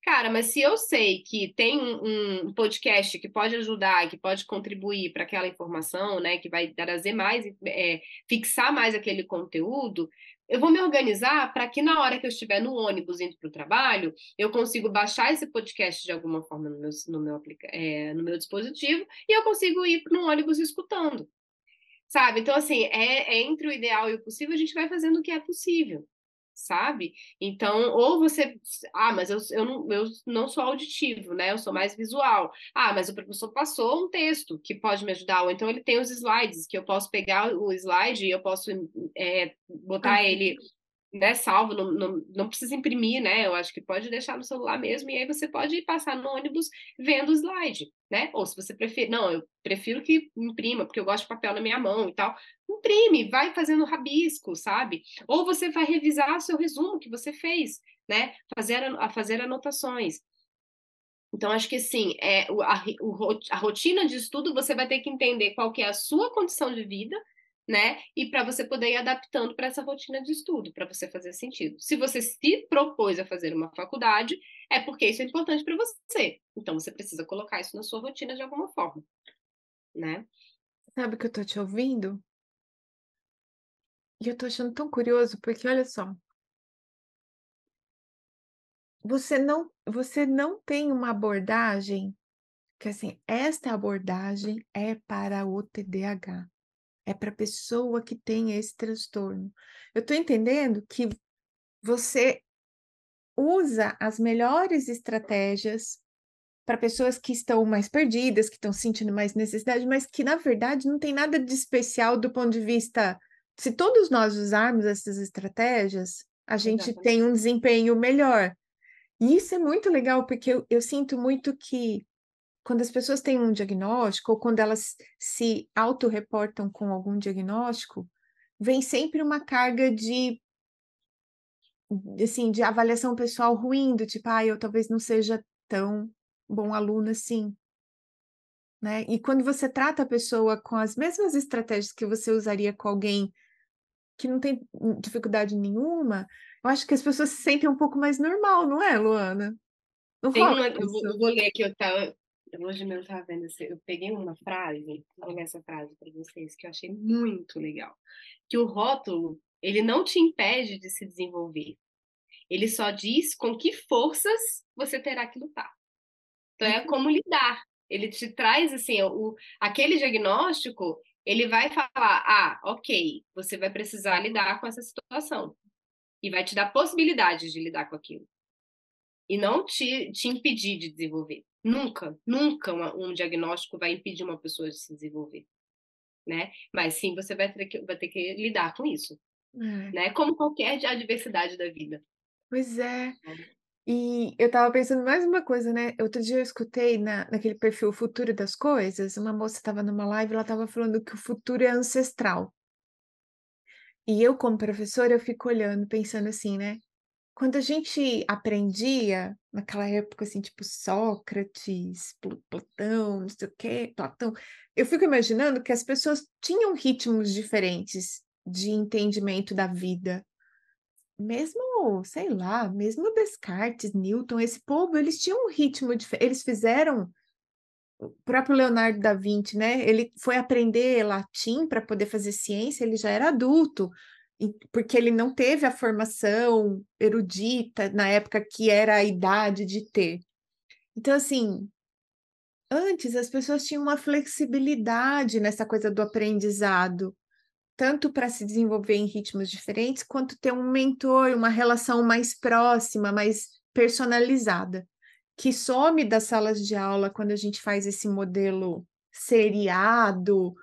Cara, mas se eu sei que tem um, podcast que pode ajudar, que pode contribuir para aquela informação, né, que vai trazer mais, é, fixar mais aquele conteúdo, eu vou me organizar para que na hora que eu estiver no ônibus indo para o trabalho, eu consigo baixar esse podcast de alguma forma no meu, no meu, é, no meu dispositivo e eu consigo ir no ônibus escutando. Sabe? Então, assim, é, é entre o ideal e o possível, a gente vai fazendo o que é possível sabe? Então, ou você, ah, mas eu, eu, não, eu não sou auditivo, né? Eu sou mais visual. Ah, mas o professor passou um texto que pode me ajudar, ou então ele tem os slides, que eu posso pegar o slide e eu posso é, botar ele né, salvo, não, não, não, precisa imprimir, né? Eu acho que pode deixar no celular mesmo, e aí você pode passar no ônibus vendo o slide, né? Ou se você prefere, não, eu prefiro que imprima, porque eu gosto de papel na minha mão e tal. Imprime, vai fazendo rabisco, sabe? Ou você vai revisar seu resumo que você fez, né? Fazer, a fazer anotações. Então, acho que sim, é, a, a rotina de estudo você vai ter que entender qual que é a sua condição de vida, né? E para você poder ir adaptando para essa rotina de estudo, para você fazer sentido. Se você se propôs a fazer uma faculdade, é porque isso é importante para você. Então, você precisa colocar isso na sua rotina de alguma forma, né? Sabe que eu tô te ouvindo? E eu tô achando tão curioso, porque olha só, você não você não tem uma abordagem que, assim, esta abordagem é para o TDAH, é para a pessoa que tem esse transtorno. Eu estou entendendo que você usa as melhores estratégias para pessoas que estão mais perdidas, que estão sentindo mais necessidade, mas que, na verdade, não tem nada de especial do ponto de vista se todos nós usarmos essas estratégias, a gente Exatamente. tem um desempenho melhor. E isso é muito legal, porque eu, eu sinto muito que quando as pessoas têm um diagnóstico, ou quando elas se autorreportam com algum diagnóstico, vem sempre uma carga de assim, de avaliação pessoal ruim, do tipo, ah, eu talvez não seja tão bom aluno assim. Né? E quando você trata a pessoa com as mesmas estratégias que você usaria com alguém que não tem dificuldade nenhuma, eu acho que as pessoas se sentem um pouco mais normal, não é, Luana? Não tem uma, eu, vou, eu vou ler aqui, eu tava, hoje mesmo estava vendo, eu peguei uma frase, vou ler essa frase para vocês, que eu achei muito legal. Que o rótulo, ele não te impede de se desenvolver. Ele só diz com que forças você terá que lutar. Então é uhum. como lidar. Ele te traz assim, o, aquele diagnóstico, ele vai falar: ah, ok, você vai precisar lidar com essa situação. E vai te dar possibilidades de lidar com aquilo. E não te, te impedir de desenvolver. Nunca, nunca uma, um diagnóstico vai impedir uma pessoa de se desenvolver. Né? Mas sim, você vai ter que, vai ter que lidar com isso. É. Né? Como qualquer adversidade da vida. Pois é. é. E eu estava pensando mais uma coisa, né? Outro dia eu escutei na, naquele perfil Futuro das Coisas, uma moça estava numa live, ela estava falando que o futuro é ancestral. E eu, como professora, eu fico olhando, pensando assim, né? Quando a gente aprendia, naquela época, assim, tipo Sócrates, Platão, não sei o quê, Platão, eu fico imaginando que as pessoas tinham ritmos diferentes de entendimento da vida mesmo, sei lá, mesmo Descartes, Newton, esse povo, eles tinham um ritmo diferente, eles fizeram o próprio Leonardo da Vinci, né? Ele foi aprender latim para poder fazer ciência, ele já era adulto, porque ele não teve a formação erudita na época que era a idade de ter. Então, assim, antes as pessoas tinham uma flexibilidade nessa coisa do aprendizado tanto para se desenvolver em ritmos diferentes, quanto ter um mentor, uma relação mais próxima, mais personalizada, que some das salas de aula quando a gente faz esse modelo seriado,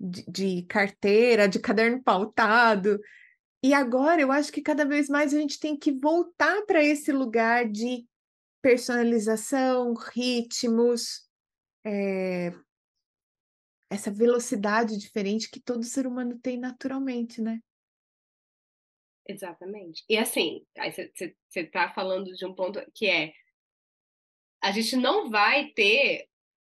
de, de carteira, de caderno pautado. E agora eu acho que cada vez mais a gente tem que voltar para esse lugar de personalização, ritmos, é, essa velocidade diferente que todo ser humano tem naturalmente, né? Exatamente. E assim, você está falando de um ponto que é a gente não vai ter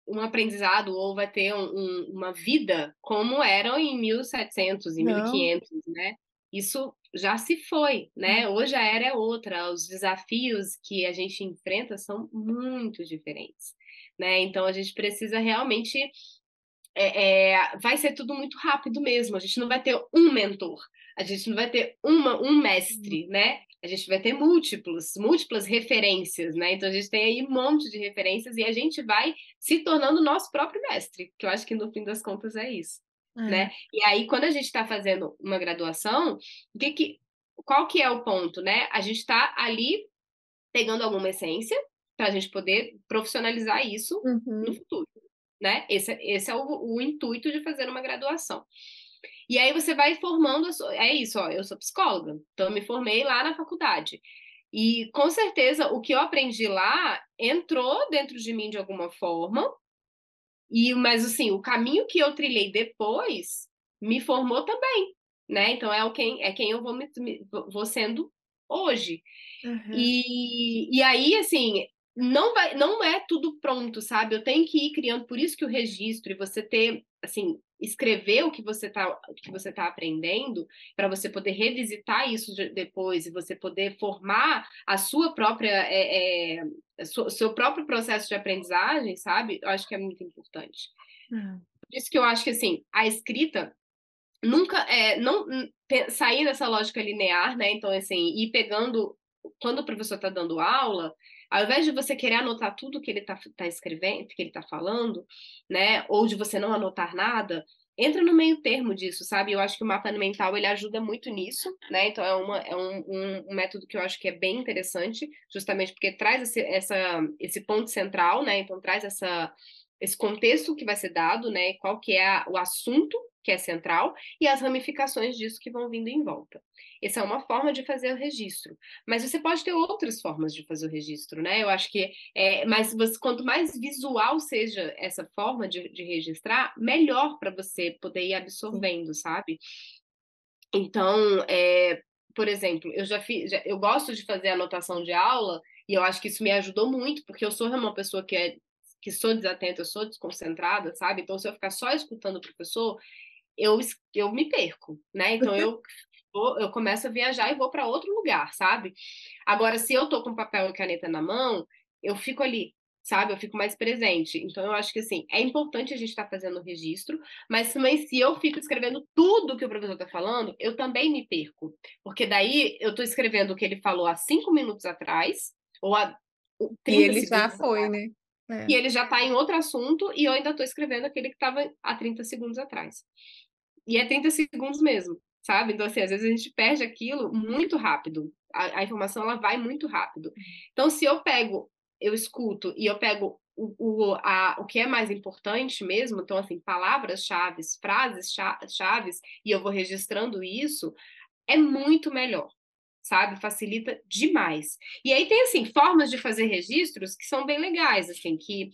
um aprendizado ou vai ter um, um, uma vida como eram em 1700 e 1500, né? Isso já se foi, né? Hum. Hoje a era é outra, os desafios que a gente enfrenta são muito diferentes, né? Então a gente precisa realmente é, é, vai ser tudo muito rápido mesmo. A gente não vai ter um mentor, a gente não vai ter uma, um mestre, uhum. né? A gente vai ter múltiplos, múltiplas referências, né? Então a gente tem aí um monte de referências e a gente vai se tornando nosso próprio mestre, que eu acho que no fim das contas é isso, é. né? E aí quando a gente está fazendo uma graduação, o que que, qual que é o ponto, né? A gente está ali pegando alguma essência para a gente poder profissionalizar isso uhum. no futuro né? Esse, esse é o, o intuito de fazer uma graduação. E aí você vai formando, sua, é isso, ó, eu sou psicóloga, então eu me formei lá na faculdade. E com certeza o que eu aprendi lá entrou dentro de mim de alguma forma. E mas assim, o caminho que eu trilhei depois me formou também, né? Então é o quem é quem eu vou me, vou sendo hoje. Uhum. E, e aí assim, não vai, não é tudo pronto, sabe? Eu tenho que ir criando, por isso que o registro e você ter, assim, escrever o que você está que você tá aprendendo para você poder revisitar isso depois e você poder formar a sua própria é, é, seu próprio processo de aprendizagem, sabe? Eu acho que é muito importante. Uhum. Por isso que eu acho que assim a escrita nunca é não sair dessa lógica linear, né? Então assim ir pegando quando o professor está dando aula ao invés de você querer anotar tudo que ele está tá escrevendo, que ele está falando, né, ou de você não anotar nada, entra no meio termo disso, sabe? Eu acho que o mapa mental ele ajuda muito nisso, né? Então é, uma, é um, um, um, método que eu acho que é bem interessante, justamente porque traz esse, essa, esse ponto central, né? Então traz essa, esse contexto que vai ser dado, né? Qual que é a, o assunto que é central, e as ramificações disso que vão vindo em volta. Essa é uma forma de fazer o registro. Mas você pode ter outras formas de fazer o registro, né? Eu acho que é, mas você, quanto mais visual seja essa forma de, de registrar, melhor para você poder ir absorvendo, sabe? Então, é, por exemplo, eu já fiz, já, eu gosto de fazer anotação de aula e eu acho que isso me ajudou muito, porque eu sou uma pessoa que é que sou desatenta, eu sou desconcentrada, sabe? Então, se eu ficar só escutando o professor, eu, eu me perco, né? Então eu, eu começo a viajar e vou para outro lugar, sabe? Agora, se eu tô com papel e caneta na mão, eu fico ali, sabe? Eu fico mais presente. Então, eu acho que, assim, é importante a gente estar tá fazendo o registro, mas também se eu fico escrevendo tudo que o professor está falando, eu também me perco. Porque daí eu estou escrevendo o que ele falou há cinco minutos atrás, ou há 30 E ele já foi, atrás, né? É. E ele já está em outro assunto, e eu ainda estou escrevendo aquele que estava há 30 segundos atrás. E é 30 segundos mesmo, sabe? Então, assim, às vezes a gente perde aquilo muito rápido. A, a informação, ela vai muito rápido. Então, se eu pego, eu escuto e eu pego o, o, a, o que é mais importante mesmo, então, assim, palavras-chave, frases-chave, e eu vou registrando isso, é muito melhor, sabe? Facilita demais. E aí tem, assim, formas de fazer registros que são bem legais, assim, que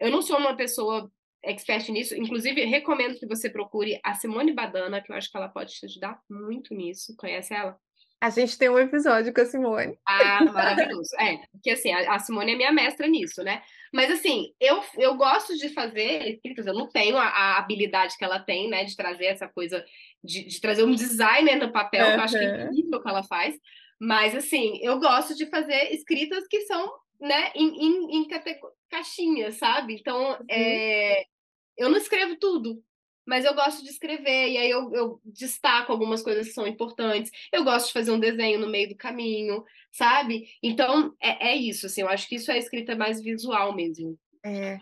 eu não sou uma pessoa expert nisso. Inclusive, recomendo que você procure a Simone Badana, que eu acho que ela pode te ajudar muito nisso. Conhece ela? A gente tem um episódio com a Simone. Ah, maravilhoso. É, porque assim, a, Simone é minha mestra nisso, né? Mas assim, eu, eu gosto de fazer escritas, eu não tenho a, a habilidade que ela tem, né? De trazer essa coisa, de, de trazer um designer no papel, uhum. que eu acho que é incrível o que ela faz. Mas assim, eu gosto de fazer escritas que são, né, em, em, em caixinhas, sabe? Então, uhum. é, eu não escrevo tudo, mas eu gosto de escrever, e aí eu, eu, destaco algumas coisas que são importantes. Eu gosto de fazer um desenho no meio do caminho, sabe? Então, é, é isso, assim, eu acho que isso é escrita mais visual mesmo. É.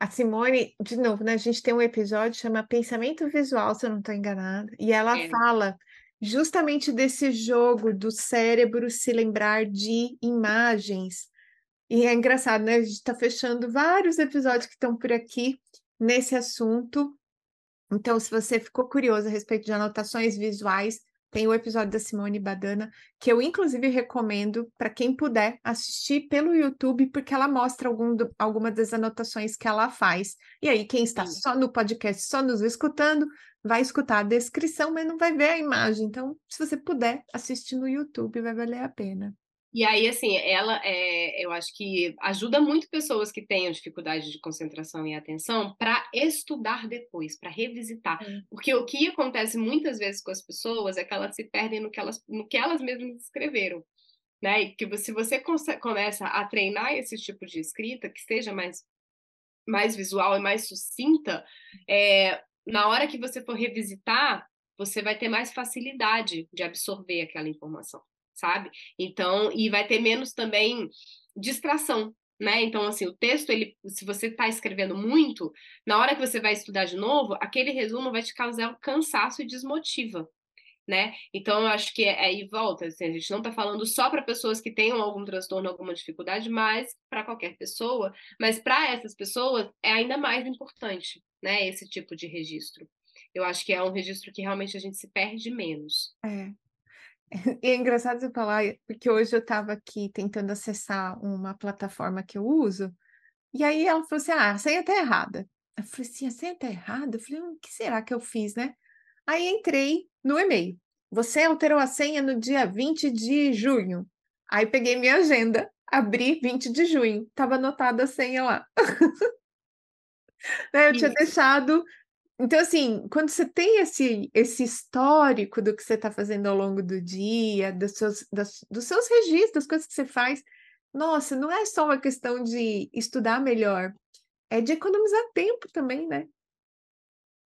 A Simone, de novo, né? A gente tem um episódio que chama Pensamento Visual, se eu não estou enganada, e ela é. fala justamente desse jogo do cérebro se lembrar de imagens. E é engraçado, né? A gente está fechando vários episódios que estão por aqui nesse assunto. Então, se você ficou curioso a respeito de anotações visuais, tem o episódio da Simone Badana, que eu inclusive recomendo para quem puder assistir pelo YouTube, porque ela mostra algum do, alguma das anotações que ela faz. E aí, quem está Sim. só no podcast, só nos escutando, vai escutar a descrição, mas não vai ver a imagem. Então, se você puder assistir no YouTube, vai valer a pena. E aí, assim, ela, é, eu acho que ajuda muito pessoas que tenham dificuldade de concentração e atenção para estudar depois, para revisitar. Porque o que acontece muitas vezes com as pessoas é que elas se perdem no que elas, no que elas mesmas escreveram. Né? E que se você começa a treinar esse tipo de escrita, que seja mais, mais visual e mais sucinta, é, na hora que você for revisitar, você vai ter mais facilidade de absorver aquela informação sabe? Então, e vai ter menos também distração, né? Então, assim, o texto, ele, se você está escrevendo muito, na hora que você vai estudar de novo, aquele resumo vai te causar cansaço e desmotiva, né? Então, eu acho que é, é aí volta, assim, a gente não está falando só para pessoas que tenham algum transtorno, alguma dificuldade, mas para qualquer pessoa, mas para essas pessoas é ainda mais importante, né? Esse tipo de registro. Eu acho que é um registro que realmente a gente se perde menos. É, é engraçado você falar, porque hoje eu estava aqui tentando acessar uma plataforma que eu uso, e aí ela falou assim: ah, a senha está errada. Eu falei assim: a senha está errada? Eu falei: hum, o que será que eu fiz, né? Aí entrei no e-mail. Você alterou a senha no dia 20 de junho. Aí peguei minha agenda abri 20 de junho, estava anotada a senha lá. né? Eu tinha deixado. Então, assim, quando você tem esse, esse histórico do que você está fazendo ao longo do dia, dos seus, das, dos seus registros, das coisas que você faz, nossa, não é só uma questão de estudar melhor, é de economizar tempo também, né?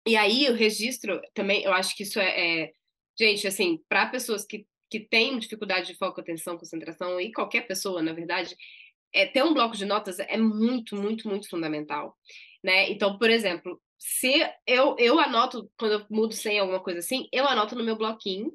E aí, o registro também, eu acho que isso é, é gente, assim, para pessoas que, que têm dificuldade de foco, atenção, concentração, e qualquer pessoa, na verdade, é, ter um bloco de notas é muito, muito, muito fundamental, né? Então, por exemplo, se eu, eu anoto, quando eu mudo sem alguma coisa assim, eu anoto no meu bloquinho,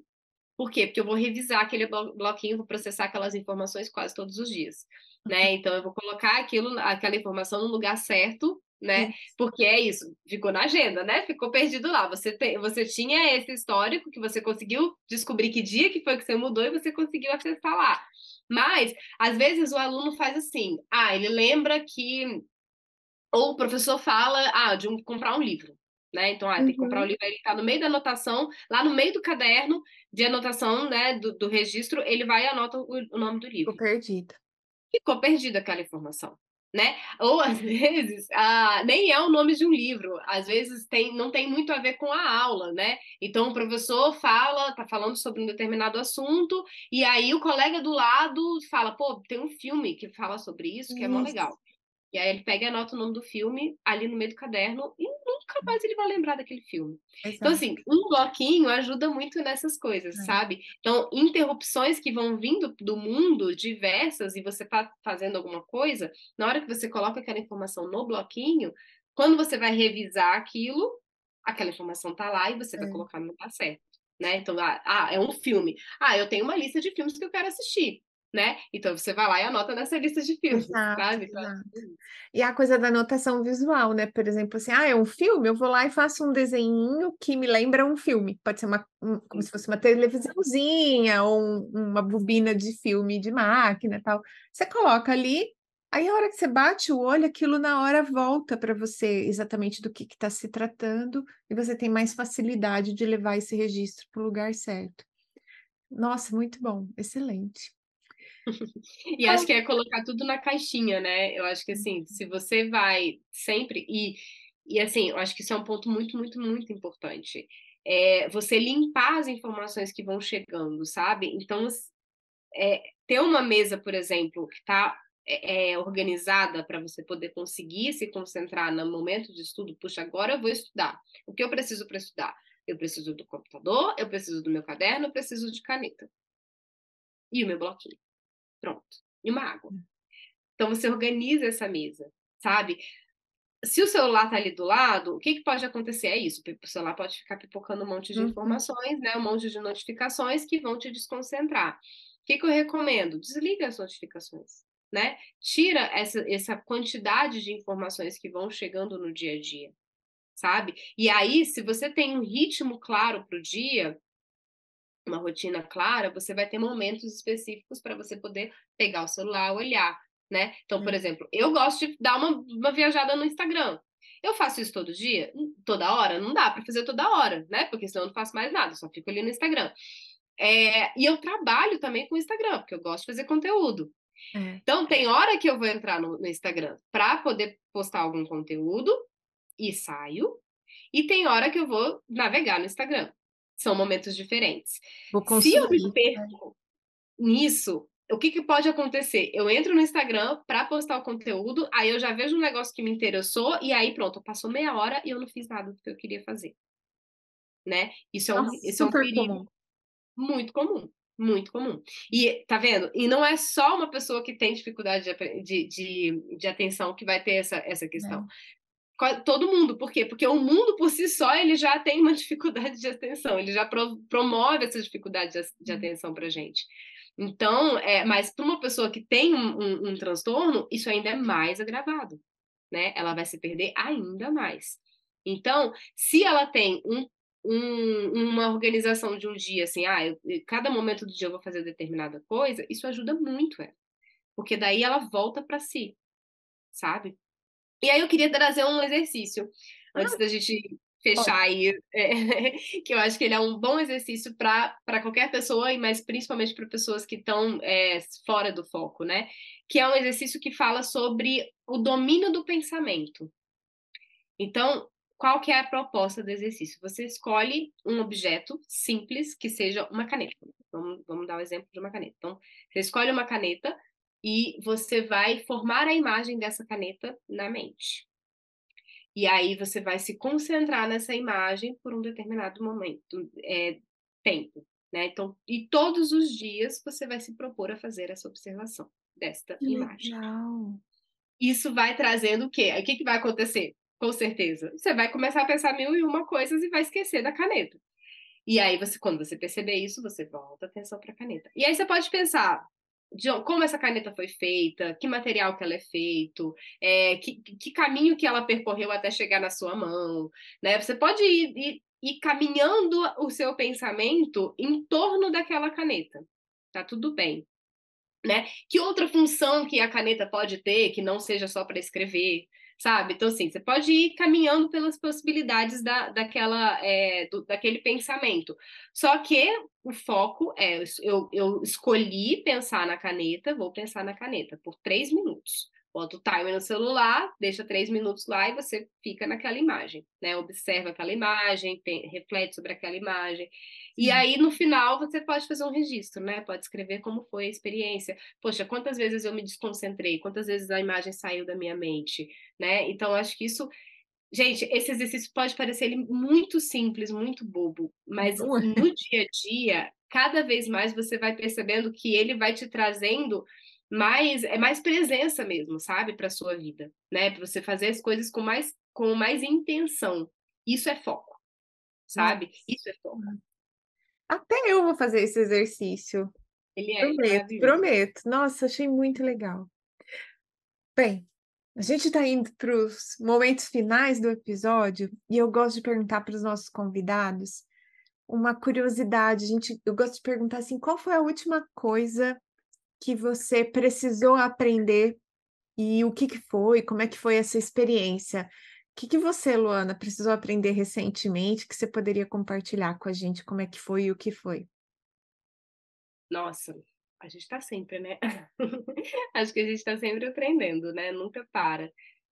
por quê? Porque eu vou revisar aquele bloquinho, vou processar aquelas informações quase todos os dias, né? Então eu vou colocar aquilo, aquela informação no lugar certo né? Porque é isso, ficou na agenda, né? Ficou perdido lá. Você, tem, você tinha esse histórico que você conseguiu descobrir que dia que foi que você mudou e você conseguiu acessar lá. Mas, às vezes, o aluno faz assim: ah, ele lembra que. Ou o professor fala, ah, de um, comprar um livro. Né? Então, ah, tem que comprar o um uhum. livro, ele está no meio da anotação, lá no meio do caderno de anotação né, do, do registro, ele vai e anota o, o nome do livro. Ficou perdido. Ficou perdida aquela informação né? Ou às vezes ah, nem é o nome de um livro, às vezes tem, não tem muito a ver com a aula, né? Então o professor fala, tá falando sobre um determinado assunto, e aí o colega do lado fala, pô, tem um filme que fala sobre isso, que é mó legal. E aí ele pega e anota o nome do filme ali no meio do caderno e nunca mais ele vai lembrar daquele filme. Exato. Então, assim, um bloquinho ajuda muito nessas coisas, é. sabe? Então, interrupções que vão vindo do mundo diversas e você tá fazendo alguma coisa, na hora que você coloca aquela informação no bloquinho, quando você vai revisar aquilo, aquela informação tá lá e você é. vai colocar no lugar certo. Né? Então, ah, ah, é um filme. Ah, eu tenho uma lista de filmes que eu quero assistir né? Então você vai lá e anota nessa lista de filmes, exato, sabe? Exato. E a coisa da anotação visual, né? Por exemplo, assim, ah, é um filme, eu vou lá e faço um desenho que me lembra um filme. Pode ser uma, um, como se fosse uma televisãozinha ou um, uma bobina de filme de máquina tal. Você coloca ali, aí a hora que você bate o olho, aquilo na hora volta para você exatamente do que está se tratando e você tem mais facilidade de levar esse registro para o lugar certo. Nossa, muito bom, excelente. e acho que é colocar tudo na caixinha, né? Eu acho que assim, se você vai sempre e e assim, eu acho que isso é um ponto muito, muito, muito importante. É você limpar as informações que vão chegando, sabe? Então, é, ter uma mesa, por exemplo, que está é, é, organizada para você poder conseguir se concentrar no momento de estudo. Puxa, agora eu vou estudar. O que eu preciso para estudar? Eu preciso do computador, eu preciso do meu caderno, eu preciso de caneta. E o meu bloquinho. Pronto. E uma água. Hum. Então você organiza essa mesa, sabe? Se o celular tá ali do lado, o que, que pode acontecer? É isso, o celular pode ficar pipocando um monte de uhum. informações, né? Um monte de notificações que vão te desconcentrar. O que, que eu recomendo? Desliga as notificações, né? Tira essa, essa quantidade de informações que vão chegando no dia a dia, sabe? E aí, se você tem um ritmo claro para o dia, uma rotina clara, você vai ter momentos específicos para você poder pegar o celular, olhar, né? Então, por hum. exemplo, eu gosto de dar uma, uma viajada no Instagram. Eu faço isso todo dia? Toda hora? Não dá para fazer toda hora, né? Porque senão eu não faço mais nada, só fico ali no Instagram. É, e eu trabalho também com o Instagram, porque eu gosto de fazer conteúdo. É. Então, tem hora que eu vou entrar no, no Instagram para poder postar algum conteúdo e saio. E tem hora que eu vou navegar no Instagram são momentos diferentes. Se eu me perco nisso, o que, que pode acontecer? Eu entro no Instagram para postar o conteúdo, aí eu já vejo um negócio que me interessou, e aí pronto, passou meia hora e eu não fiz nada do que eu queria fazer. Né? Isso é um, Nossa, isso é um perigo comum. muito comum. Muito comum. E tá vendo? E não é só uma pessoa que tem dificuldade de, de, de, de atenção que vai ter essa, essa questão. É todo mundo. Por quê? Porque o mundo por si só ele já tem uma dificuldade de atenção, ele já pro, promove essa dificuldade de, de uhum. atenção para gente. Então, é, mas para uma pessoa que tem um, um, um, transtorno, isso ainda é mais agravado, né? Ela vai se perder ainda mais. Então, se ela tem um, uma organização de um dia, assim, ah, eu, cada momento do dia eu vou fazer determinada coisa, isso ajuda muito ela. Porque daí ela volta para si, sabe? E aí eu queria trazer um exercício antes ah. da gente fechar aí, é, que eu acho que ele é um bom exercício para qualquer pessoa, mas principalmente para pessoas que estão é, fora do foco, né? Que é um exercício que fala sobre o domínio do pensamento. Então, qual que é a proposta do exercício? Você escolhe um objeto simples, que seja uma caneta. Vamos, vamos dar o um exemplo de uma caneta. Então, você escolhe uma caneta e você vai formar a imagem dessa caneta na mente. E aí você vai se concentrar nessa imagem por um determinado momento, é, tempo. Né? Então, e todos os dias você vai se propor a fazer essa observação desta imagem. Isso vai trazendo o quê? O que, que vai acontecer? Com certeza. Você vai começar a pensar mil e uma coisas e vai esquecer da caneta. E aí, você, quando você perceber isso, você volta a atenção para a caneta. E aí você pode pensar, de como essa caneta foi feita, que material que ela é feito, é, que, que, caminho que ela percorreu até chegar na sua mão, né? Você pode ir, ir, ir caminhando o seu pensamento em torno daquela caneta, tá tudo bem, né? Que outra função que a caneta pode ter que não seja só para escrever, sabe? Então, assim, você pode ir caminhando pelas possibilidades da, daquela, é, do, daquele pensamento. Só que o foco é, eu, eu escolhi pensar na caneta, vou pensar na caneta por três minutos. Bota o timer no celular, deixa três minutos lá e você fica naquela imagem, né? Observa aquela imagem, reflete sobre aquela imagem. E aí, no final, você pode fazer um registro, né? Pode escrever como foi a experiência. Poxa, quantas vezes eu me desconcentrei? Quantas vezes a imagem saiu da minha mente, né? Então, acho que isso... Gente, esse exercício pode parecer muito simples, muito bobo, mas é. no dia a dia, cada vez mais você vai percebendo que ele vai te trazendo mais é mais presença mesmo, sabe, para sua vida, né? Para você fazer as coisas com mais com mais intenção. Isso é foco, sabe? Nossa. Isso é foco. Até eu vou fazer esse exercício. Ele é prometo, prometo. Nossa, achei muito legal. Bem, a gente está indo para os momentos finais do episódio e eu gosto de perguntar para os nossos convidados uma curiosidade. A gente, eu gosto de perguntar assim, qual foi a última coisa que você precisou aprender e o que, que foi, como é que foi essa experiência? O que, que você, Luana, precisou aprender recentemente que você poderia compartilhar com a gente? Como é que foi e o que foi? Nossa, a gente está sempre, né? Acho que a gente está sempre aprendendo, né? Nunca para.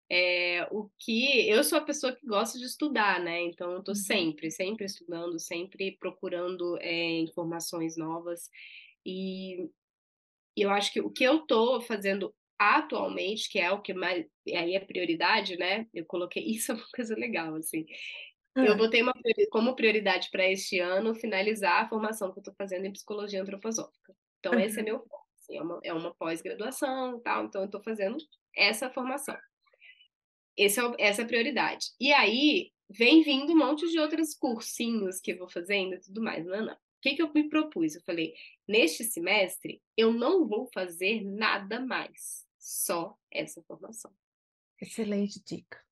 É, o que eu sou a pessoa que gosta de estudar, né? Então eu estou uhum. sempre, sempre estudando, sempre procurando é, informações novas. E e eu acho que o que eu estou fazendo atualmente, que é o que mais aí é prioridade, né? Eu coloquei isso é uma coisa legal, assim. Eu botei uma, como prioridade para este ano finalizar a formação que eu estou fazendo em psicologia antroposófica. Então, esse é meu foco. Assim, é uma, é uma pós-graduação tal, então eu estou fazendo essa formação. Esse é, essa é a prioridade. E aí, vem vindo um monte de outros cursinhos que eu vou fazendo e tudo mais. Não, não que, que eu me propus? Eu falei, neste semestre, eu não vou fazer nada mais, só essa formação. Excelente dica.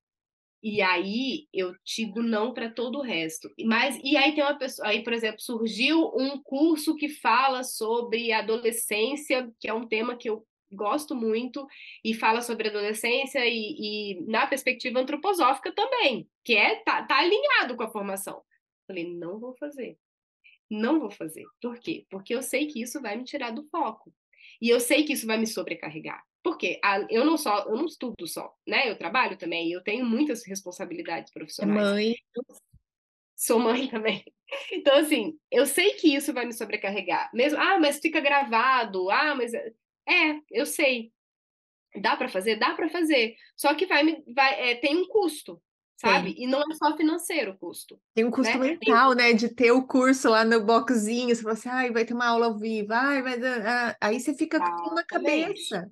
E aí eu digo não para todo o resto. Mas e aí tem uma pessoa, aí por exemplo, surgiu um curso que fala sobre adolescência, que é um tema que eu gosto muito e fala sobre adolescência e, e na perspectiva antroposófica também, que é tá, tá alinhado com a formação. Falei, não vou fazer. Não vou fazer. Por quê? Porque eu sei que isso vai me tirar do foco. E eu sei que isso vai me sobrecarregar. Porque eu não só, eu não estudo só, né? Eu trabalho também, eu tenho muitas responsabilidades é profissionais. Mãe. Sou mãe também. Então, assim, eu sei que isso vai me sobrecarregar. Mesmo, ah, mas fica gravado. Ah, mas é, eu sei. Dá para fazer, dá para fazer. Só que vai, vai é, tem um custo sabe? Sim. E não é só financeiro o custo. Tem um custo né? mental, Tem... né? De ter o curso lá no boxzinho, você fala assim, ai, vai ter uma aula ao vivo, ai, vai dar... aí você fica aquilo na cabeça.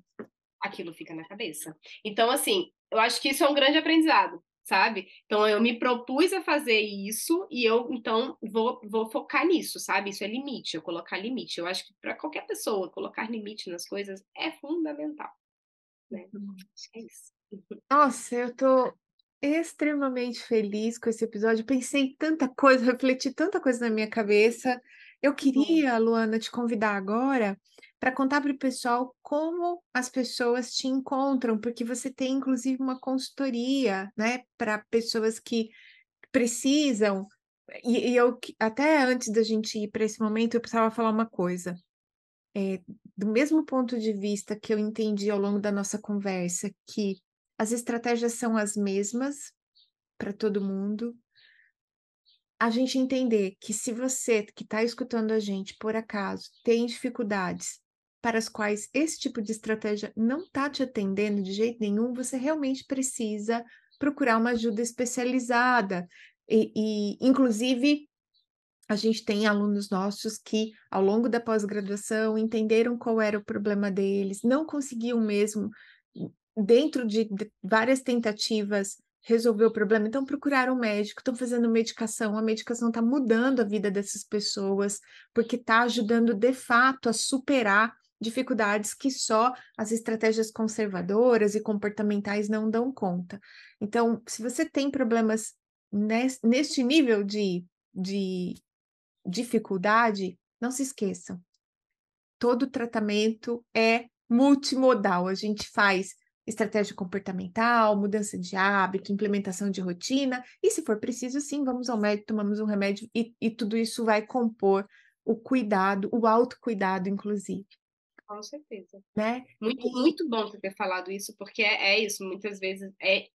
Aquilo fica na cabeça. Então, assim, eu acho que isso é um grande aprendizado, sabe? Então, eu me propus a fazer isso e eu, então, vou, vou focar nisso, sabe? Isso é limite, eu colocar limite. Eu acho que para qualquer pessoa, colocar limite nas coisas é fundamental. Né? Acho que é isso. Nossa, eu tô extremamente feliz com esse episódio. Pensei tanta coisa, refleti tanta coisa na minha cabeça. Eu queria, Luana, te convidar agora para contar para o pessoal como as pessoas te encontram, porque você tem inclusive uma consultoria, né, para pessoas que precisam. E, e eu até antes da gente ir para esse momento, eu precisava falar uma coisa. É, do mesmo ponto de vista que eu entendi ao longo da nossa conversa, que as estratégias são as mesmas para todo mundo, a gente entender que se você que está escutando a gente, por acaso, tem dificuldades para as quais esse tipo de estratégia não está te atendendo de jeito nenhum, você realmente precisa procurar uma ajuda especializada. E, e inclusive, a gente tem alunos nossos que, ao longo da pós-graduação, entenderam qual era o problema deles, não conseguiam mesmo, dentro de várias tentativas, resolver o problema, então procuraram um médico, estão fazendo medicação, a medicação está mudando a vida dessas pessoas, porque está ajudando de fato a superar dificuldades que só as estratégias conservadoras e comportamentais não dão conta. Então, se você tem problemas neste nível de, de dificuldade, não se esqueçam. Todo tratamento é multimodal. A gente faz estratégia comportamental, mudança de hábito, implementação de rotina, e se for preciso, sim, vamos ao médico, tomamos um remédio, e, e tudo isso vai compor o cuidado, o autocuidado, inclusive. Com certeza. Né? Muito, e... muito bom você ter falado isso, porque é, é, isso, muitas vezes é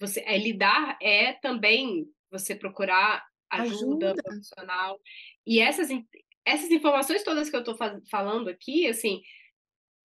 você é lidar é também você procurar ajuda, ajuda. profissional. E essas, essas informações todas que eu estou falando aqui, assim,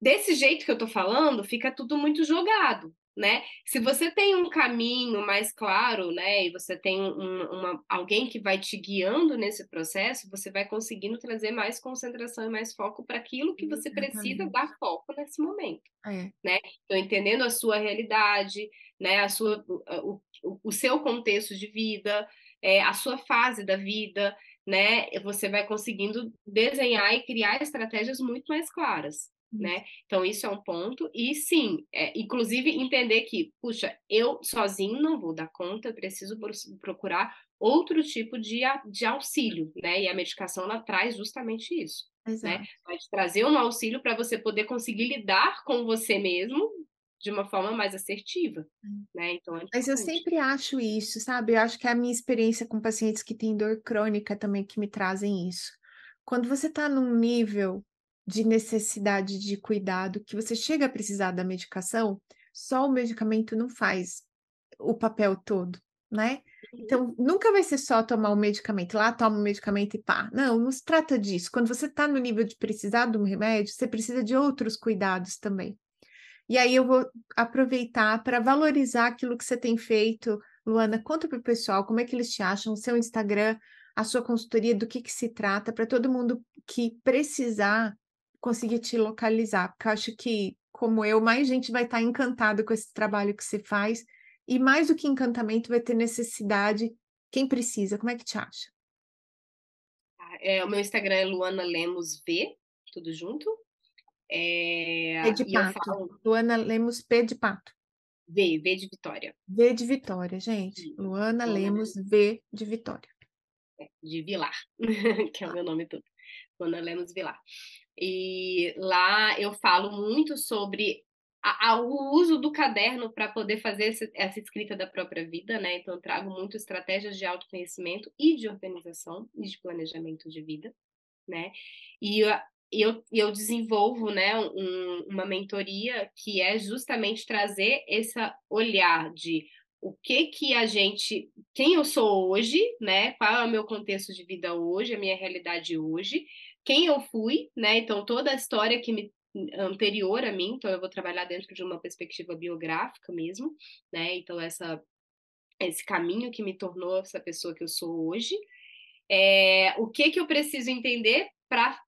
desse jeito que eu estou falando, fica tudo muito jogado, né? Se você tem um caminho mais claro, né, e você tem um, uma, alguém que vai te guiando nesse processo, você vai conseguindo trazer mais concentração e mais foco para aquilo que você Exatamente. precisa dar foco nesse momento, é. né? Então, entendendo a sua realidade, né, a sua, o, o, o seu contexto de vida, é, a sua fase da vida, né? Você vai conseguindo desenhar e criar estratégias muito mais claras né? Então, isso é um ponto. E sim, é, inclusive entender que, puxa, eu sozinho não vou dar conta, eu preciso procurar outro tipo de, de auxílio, né? E a medicação ela traz justamente isso. Né? Exato. Né? Vai te trazer um auxílio para você poder conseguir lidar com você mesmo de uma forma mais assertiva, hum. né? Então, é Mas eu sempre acho isso, sabe? Eu acho que é a minha experiência com pacientes que têm dor crônica também que me trazem isso. Quando você está num nível de necessidade de cuidado, que você chega a precisar da medicação, só o medicamento não faz o papel todo, né? Uhum. Então, nunca vai ser só tomar o medicamento, lá toma o medicamento e pá. Não, não se trata disso. Quando você está no nível de precisar de um remédio, você precisa de outros cuidados também. E aí eu vou aproveitar para valorizar aquilo que você tem feito. Luana, conta para o pessoal como é que eles te acham, o seu Instagram, a sua consultoria, do que, que se trata, para todo mundo que precisar conseguir te localizar, porque eu acho que, como eu, mais gente vai estar encantado com esse trabalho que você faz, e mais do que encantamento, vai ter necessidade. Quem precisa, como é que te acha? Ah, é, o meu Instagram é Luana Lemos V, tudo junto. É, P de pato. Falo... Luana Lemos P de pato. V, V de Vitória. V de Vitória, gente. Luana, Luana Lemos V de Vitória. É, de Vilar, que é o meu nome todo. Luana Lemos Vilar. E lá eu falo muito sobre a, a, o uso do caderno para poder fazer esse, essa escrita da própria vida, né? Então, eu trago muito estratégias de autoconhecimento e de organização e de planejamento de vida, né? E eu, eu, desenvolvo né, um, uma mentoria que é justamente trazer esse olhar de o que que a gente, quem eu sou hoje, né? Qual é o meu contexto de vida hoje, a minha realidade hoje, quem eu fui, né? Então, toda a história que me anterior a mim, então eu vou trabalhar dentro de uma perspectiva biográfica mesmo, né? Então, essa esse caminho que me tornou essa pessoa que eu sou hoje. É, o que que eu preciso entender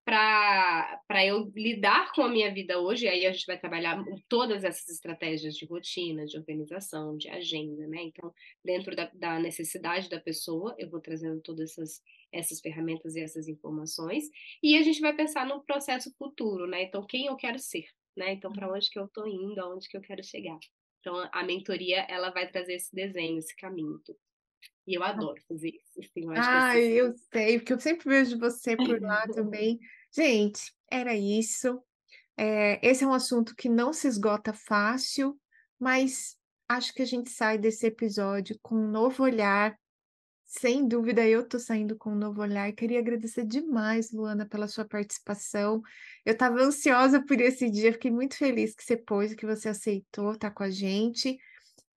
para eu lidar com a minha vida hoje, aí a gente vai trabalhar todas essas estratégias de rotina, de organização, de agenda, né? Então, dentro da, da necessidade da pessoa, eu vou trazendo todas essas, essas ferramentas e essas informações, e a gente vai pensar no processo futuro, né? Então, quem eu quero ser, né? Então, para onde que eu estou indo, aonde que eu quero chegar. Então, a mentoria, ela vai trazer esse desenho, esse caminho. E eu adoro fazer isso. Assim, eu ah, eu sei, porque eu sempre vejo você por lá também. Gente, era isso. É, esse é um assunto que não se esgota fácil, mas acho que a gente sai desse episódio com um novo olhar sem dúvida, eu estou saindo com um novo olhar. Queria agradecer demais, Luana, pela sua participação. Eu estava ansiosa por esse dia, fiquei muito feliz que você pôs, que você aceitou estar com a gente.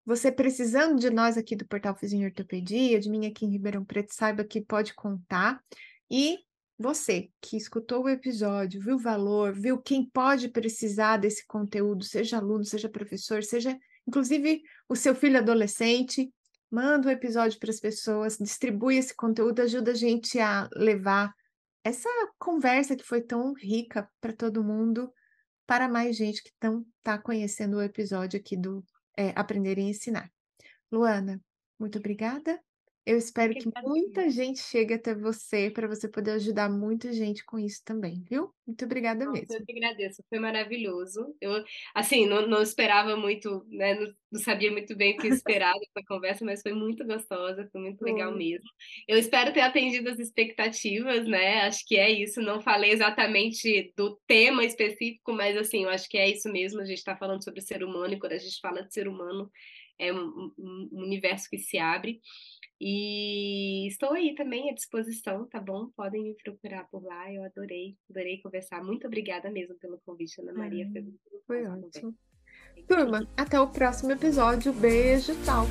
Você precisando de nós aqui do Portal Fizinho Ortopedia, de mim aqui em Ribeirão Preto, saiba que pode contar. E você que escutou o episódio, viu o valor, viu quem pode precisar desse conteúdo, seja aluno, seja professor, seja inclusive o seu filho adolescente, manda o episódio para as pessoas, distribui esse conteúdo, ajuda a gente a levar essa conversa que foi tão rica para todo mundo, para mais gente que está conhecendo o episódio aqui do é, Aprender e Ensinar. Luana, muito obrigada. Eu espero que, que muita gente chegue até você para você poder ajudar muita gente com isso também, viu? Muito obrigada Nossa, mesmo. Eu que agradeço, foi maravilhoso. Eu, assim, não, não esperava muito, né? Não, não, sabia muito bem o que esperar dessa conversa, mas foi muito gostosa, foi muito legal mesmo. Eu espero ter atendido as expectativas, né? Acho que é isso. Não falei exatamente do tema específico, mas assim, eu acho que é isso mesmo. A gente está falando sobre o ser humano, e quando a gente fala de ser humano, é um, um, um universo que se abre. E estou aí também à disposição, tá bom? Podem me procurar por lá. Eu adorei, adorei conversar. Muito obrigada mesmo pelo convite, Ana Maria. foi, foi ótimo. Turma, até o próximo episódio. Beijo, tchau.